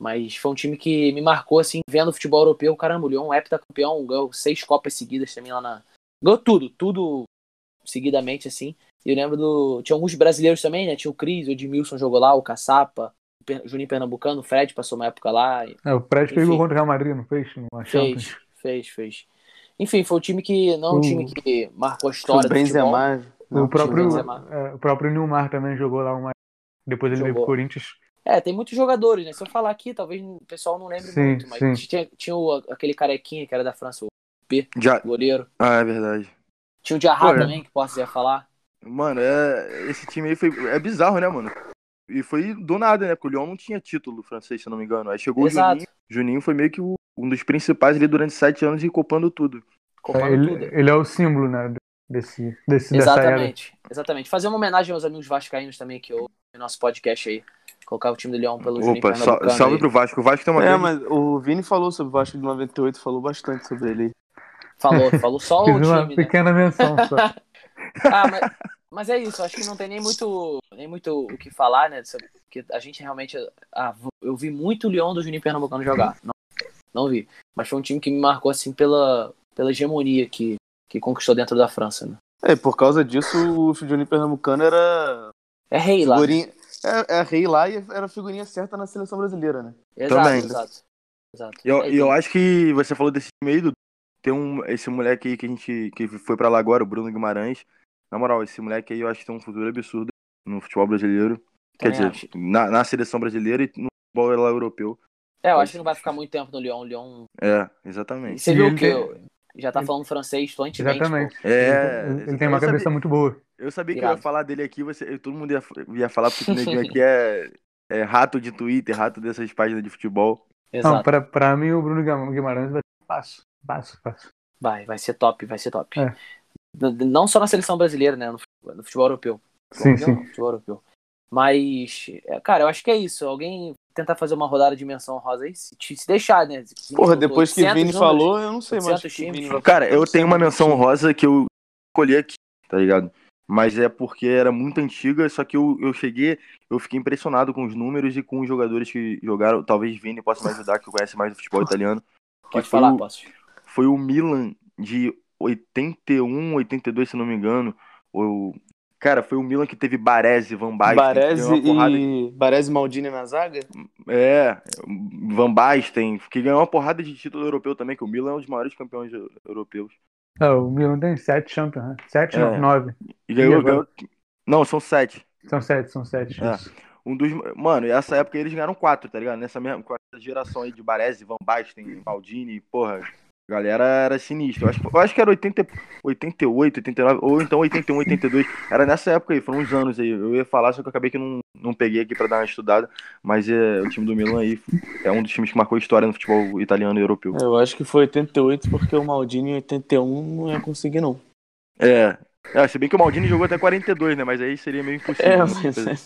Mas foi um time que me marcou, assim, vendo o futebol europeu. Caramba, o Lyon heptacampeão, ganhou seis Copas seguidas também lá na. Ganhou tudo, tudo seguidamente, assim. E eu lembro do. Tinha alguns brasileiros também, né? Tinha o Cris, o Edmilson jogou lá, o Caçapa, Juninho Pernambucano, o Fred passou uma época lá. É, o Fred Enfim. gol contra o Real Madrid, não fez? Numa Champions. Fez, fez, fez. Enfim, foi um time que. Não um O- time que marcou a O história do futebol. Benzema. O próprio, é, o próprio Neymar também jogou lá uma. Depois ele veio pro Jogou. Corinthians. É, tem muitos jogadores, né? Se eu falar aqui, talvez o pessoal não lembre Sim, muito, mas sim. tinha, tinha o- aquele carequinha que era da França, o Já... goleiro. Ah, é verdade. Tinha o Diarra é. também, que posso ia falar. Mano, é... esse time aí foi... é bizarro, né, mano? E foi do nada, né? Porque o Lyon não tinha título francês, se eu não me engano. Aí chegou Exato. o Juninho. Juninho foi meio que o- um dos principais ali durante sete anos e copando tudo. Copando ele, tudo. ele é o símbolo, né? Desse, desse, dessa era. Exatamente, exatamente. Fazer uma homenagem aos amigos vascaínos também que eu no nosso podcast aí. Colocar o time do Leão pelo Juninho Opa, sal- salve aí. pro Vasco. O Vasco tem uma É, grande... mas o Vini falou sobre o Vasco de 98, falou bastante sobre ele. Falou, falou só o uma time, né? pequena menção só. Ah, mas, mas é isso, acho que não tem nem muito, nem muito o que falar, né? Porque a gente realmente. ah, eu vi muito o Leão do Juninho Pernambucano jogar. Não, não vi. Mas foi um time que me marcou assim pela, pela hegemonia que, que conquistou dentro da França, né? É, por causa disso, o Juninho Pernambucano era É rei lá. figurinha. É, é rei lá e era a figurinha certa na seleção brasileira, né? Exato, Também. exato. Exato. E eu, É, eu acho que você falou desse meio do. Tem um. Esse moleque aí que a gente. que foi pra lá agora, o Bruno Guimarães. Na moral, esse moleque aí eu acho que tem um futuro absurdo no futebol brasileiro. Quer Também dizer, na, na seleção brasileira e no futebol lá europeu. É, eu acho que não vai ficar muito tempo no Leão. O Leão. É, exatamente. Você E viu ele que eu- já tá falando francês fluentemente. Exatamente. É. Ele, ele tem uma eu sabia- cabeça muito boa. Eu sabia que eu ia falar dele aqui, você, todo mundo ia, ia falar, porque o neguinho aqui é, é rato de Twitter, rato dessas páginas de futebol. pô. Não, Exato. pra, pra mim o Bruno Guima- Guimarães vai ser fácil. Fácil, fácil. Vai, vai ser top, vai ser top. É. Não só na seleção brasileira, né? No futebol, no futebol europeu. Sim, Não, sim. no futebol europeu. Mas, é, cara, eu acho que é isso. Alguém tentar fazer uma rodada de menção rosa aí, se, se deixar, né? Vini Porra, depois que 800 Vini números. falou, eu não sei mais. 800 o que o times. Vini vai Cara, eu tenho uma menção rosa que eu escolhi aqui, tá ligado? Mas é porque era muito antiga, só que eu, eu cheguei, eu fiquei impressionado com os números e com os jogadores que jogaram. Talvez Vini possa me ajudar, que conhece mais do futebol italiano. Pode foi falar, o- posso. foi o Milan de 81, 82, se não me engano. O... Cara, foi o Milan que teve Baresi, Van Basten. que Baresi porrada- e Baresi e Maldini na zaga? É, Van Basten, que ganhou uma porrada de título europeu também, que o Milan é um dos maiores campeões eu- europeus. Ah, o Milan tem sete Champions, né? Sete, É. não, nove. E ganhou, agora? ganhou- Não, são sete. São sete, são sete. É. Um dos. Mano, e essa época eles ganharam quatro, tá ligado? Nessa mesma com essa geração aí de Baresi, Van Basten, Maldini, porra. A galera era sinistra. Eu acho, que- eu acho que era 80, 88, 89, ou então 81, 82. Era nessa época aí, foram uns anos aí. Eu ia falar, só que eu acabei que não, não peguei aqui pra dar uma estudada. Mas é, o time do Milan aí é um dos times que marcou história no futebol italiano e europeu. Eu acho que foi 88, porque o Maldini em 81 não ia conseguir, não. É. é. Se bem que o Maldini jogou até 42, né? Mas aí seria meio impossível. É, né? mas é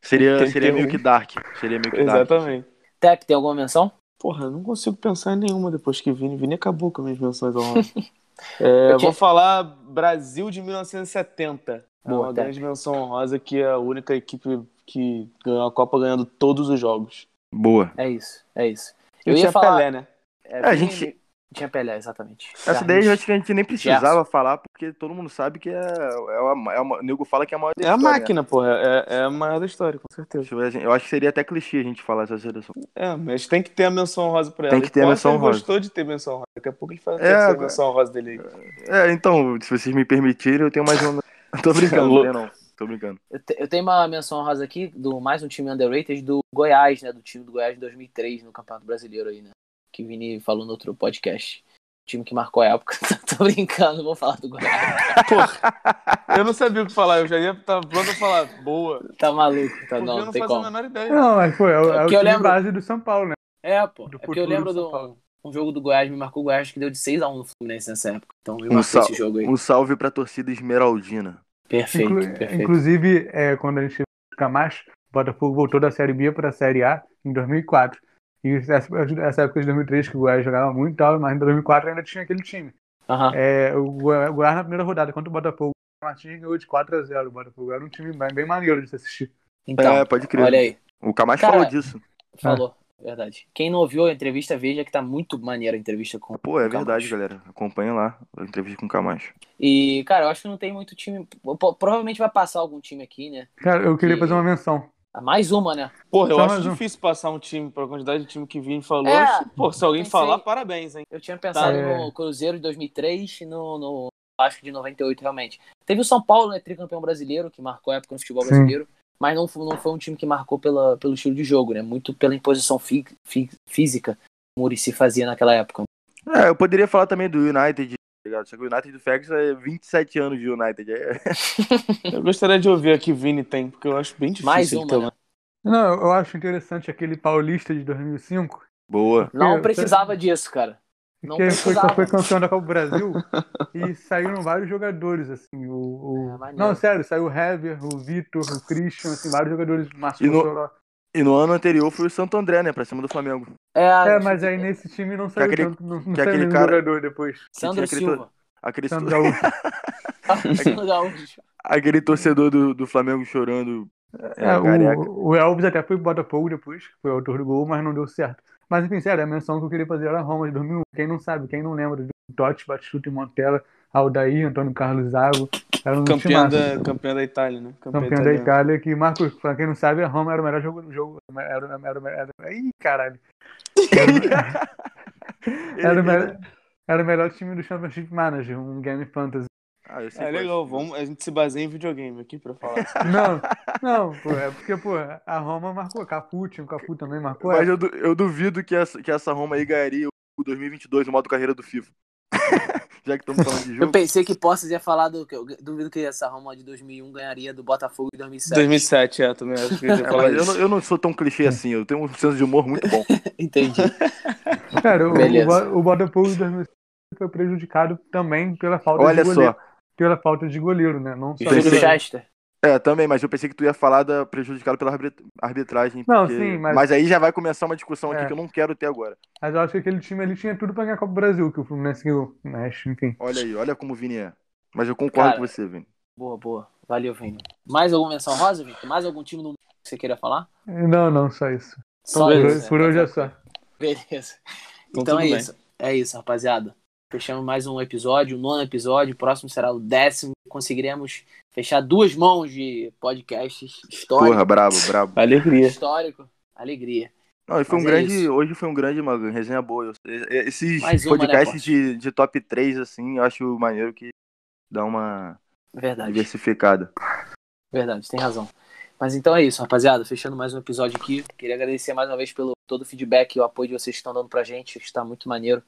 Seria, seria 81. meio que dark. Seria meio que dark. Exatamente. Tep, tem alguma menção? Porra, eu não consigo pensar em nenhuma depois que Vini. Vini acabou com as minhas menções honrosas. É, vou falar Brasil de 1970. É Boa, uma tá. grande menção honrosa que é a única equipe que ganhou a Copa ganhando todos os jogos. Boa. É isso, é isso. Eu Eu ia tinha falar- Pelé, né? É, É, a Vini- gente- Tinha Pelé, exatamente. Essa daí eu acho que a gente nem precisava falar, porque todo mundo sabe que é, é, uma, é uma- O nego fala que é a maior da É a história, né? máquina, porra. É, é a maior da história, com certeza. Deixa eu, ver, eu acho que seria até clichê a gente falar essa seleção. É, mas tem que ter a menção honrosa pra ela. Tem que ter a menção honrosa. gostou de ter menção honrosa. Daqui a pouco ele faz É, a menção honrosa dele aí. É, então, se vocês me permitirem, eu tenho mais uma. Tô brincando, Louco. não. Tô brincando. Eu, te- eu tenho uma menção honrosa aqui do mais um time underrated do Goiás, né? Do time do Goiás de 2003 no Campeonato Brasileiro aí, né? Que o Vini falou no outro podcast. Time que marcou a época. Tô brincando, vou falar do Goiás. Eu não sabia o que falar, eu já ia estar pronto a falar. Boa. Tá maluco, tá? Porque Não, eu não tem fazia a como. menor ideia. Não, mas foi, é, o- É é o porque eu lembro- base do São Paulo, né? É, pô. Do É porque eu lembro do do um jogo do Goiás, me marcou o Goiás que deu de 6x1 no Fluminense nessa época. Então me Um, sal- esse jogo aí. um salve pra torcida esmeraldina. Perfeito, Inclu- perfeito. Inclusive, é, quando a gente fica mais, o Botafogo voltou da Série B para a Série A em 2004. E essa, essa época de 2003 que o Goiás jogava muito e tal, mas em 2004 ainda tinha aquele time. Aham. É, o Goi- o Goiás na primeira rodada contra o Botafogo, o Martins ganhou de 4 a 0 O Botafogo era um time bem, bem maneiro de se assistir. Então, é, pode crer. olha aí. O Camacho Cara, falou disso. Falou. Verdade. Quem não ouviu a entrevista, veja que tá muito maneira a entrevista com Pô, é verdade, galera. Acompanha lá a entrevista com o Camacho. E, cara, eu acho que não tem muito time. Provavelmente vai passar algum time aqui, né? Cara, eu queria Que- fazer uma menção. Ah, Mais uma, né? Porra, eu Só acho um. difícil passar um time pra quantidade de time que Vini falou. É, Pô, se alguém pensei- falar, parabéns, hein? Eu tinha pensado Tá. no Cruzeiro de 2003 e no, no Vasco de 98, realmente. Teve o São Paulo, né, tricampeão brasileiro, que marcou a época no futebol Sim. brasileiro, mas não, foi- não foi um time que marcou pela, pelo estilo de jogo, né? Muito pela imposição fi- fi- física que o Murici fazia naquela época. É, eu poderia falar também do United, ligado? Só que o United do Ferguson é 27 anos de United. É... Eu gostaria de ouvir a que Vini tem, porque eu acho bem difícil. Mais uma, né? Não, eu acho interessante aquele paulista de 2005, Boa. Não precisava disso, cara. Não que foi, precisava. foi campeão da Copa do Brasil e saíram vários jogadores, assim. O, o- É. Não, sério, saiu o Hever, o Vitor, o Christian, assim, vários jogadores. Márcio E no-. E no ano anterior foi o Santo André, né? Pra cima do Flamengo. É, É, mas aí nesse time não saiu aquele- tanto, não, não que saiu aquele cara- jogador depois. Sandro aquele Silva. Aquele, Sandro Gaúcho. Aquele torcedor do, do Flamengo chorando. É, É, o, o Elvis até foi pro Botafogo depois, que foi o autor do gol, mas não deu certo. Mas enfim, sério, a menção que eu queria fazer era a Roma de 2001. Quem não sabe, quem não lembra de Totti, Batistuta e Montella, Aldair, Antônio Carlos Zago, era um Campeão da, campeão da Itália, né? campeão da italiano. Itália, que Marcos, pra quem não sabe, a Roma era o melhor jogo do jogo. Era, era, era, era, ih, caralho. Era, o melhor, era o melhor time do Championship Manager, um game fantasy. Ah, eu sei É legal, vamos, a gente se baseia em videogame aqui pra falar. Não, não, pô, é porque, pô, a Roma marcou, Cafu, tinha o Cafu também marcou. Mas eu, du- eu duvido que essa, que essa Roma aí ganharia o 2022 no modo carreira do FIFA. Já que estamos falando de Eu jogo. pensei que Poças ia falar do. que Eu duvido que essa Roma de 2001 ganharia do Botafogo de 2007. 2007, é, também acho que eu ia É, falar mas eu, não, eu não sou tão clichê assim, eu tenho um senso de humor muito bom. Entendi. Cara, o, o, Bo- o Botafogo de 2007 foi prejudicado também pela falta Olha de goleiro. só. Pela falta de goleiro, né? Não só Pensei- Chester. É, também, mas eu pensei que tu ia falar da prejudicado pela arbit- arbitragem. Não, porque- sim, mas- aí já vai começar uma discussão aqui É. que eu não quero ter agora. Mas eu acho que aquele time ali tinha tudo pra ganhar a Copa do Brasil, que o Fluminense ganhou. Mas, enfim. Olha aí, olha como o Vini é. Mas eu concordo Cara, com você, Vini. Boa, boa. Valeu, Vini. Mais alguma menção rosa, Vini? Mais algum time no mundo que você queira falar? Não, não, só isso. Só Por, beleza, isso, por né? hoje é só. Beleza. Então Então é bem. isso. É isso, rapaziada. Fechamos mais um episódio, o nono episódio. O próximo será o décimo. Conseguiremos fechar duas mãos de podcasts histórico. Porra, brabo, brabo. Alegria. Histórico. Alegria. Não, e foi um é grande. isso. hoje foi um grande, uma resenha boa. Esses Mais uma, né, podcasts de, de top 3, assim, eu acho maneiro que dá uma Verdade. diversificada. Verdade, tem razão. Mas então é isso, rapaziada. Fechando mais um episódio aqui. Queria agradecer mais uma vez pelo todo o feedback e o apoio que vocês estão dando pra gente. Está muito maneiro.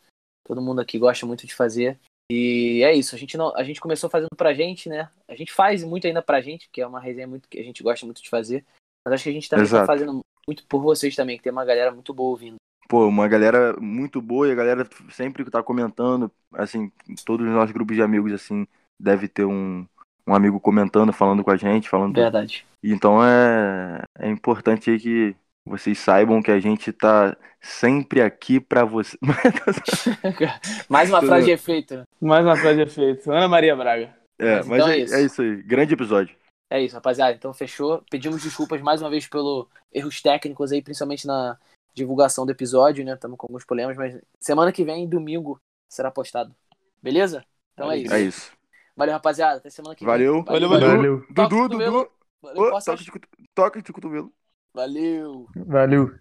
Todo mundo aqui gosta muito de fazer. E é isso. A gente, não, a gente começou fazendo pra gente, né? A gente faz muito ainda pra gente, que é uma resenha muito que a gente gosta muito de fazer. Mas acho que a gente também tá Exato. fazendo muito por vocês também, que tem uma galera muito boa ouvindo. Pô, uma galera muito boa e a galera sempre tá comentando, assim, todos os nossos grupos de amigos, assim, deve ter um, um amigo comentando, falando com a gente, falando. Verdade. Então é, é importante aí que vocês saibam que a gente tá sempre aqui pra você. Mais uma frase de efeito. Mais uma frase de efeito. Ana Maria Braga. É, Mas mas então é, é isso. é isso aí. Grande episódio. É isso, rapaziada. Então fechou. Pedimos desculpas mais uma vez pelo erros técnicos aí, principalmente na divulgação do episódio, né? Estamos com alguns problemas, mas semana que vem, domingo, será postado. Beleza? Então é isso. É isso. Valeu, rapaziada. Até semana que Valeu. vem. Valeu, valeu. Valeu. Dudu. Dudu. Valeu, toca, de, toca de cotovelo. Valeu. Valeu.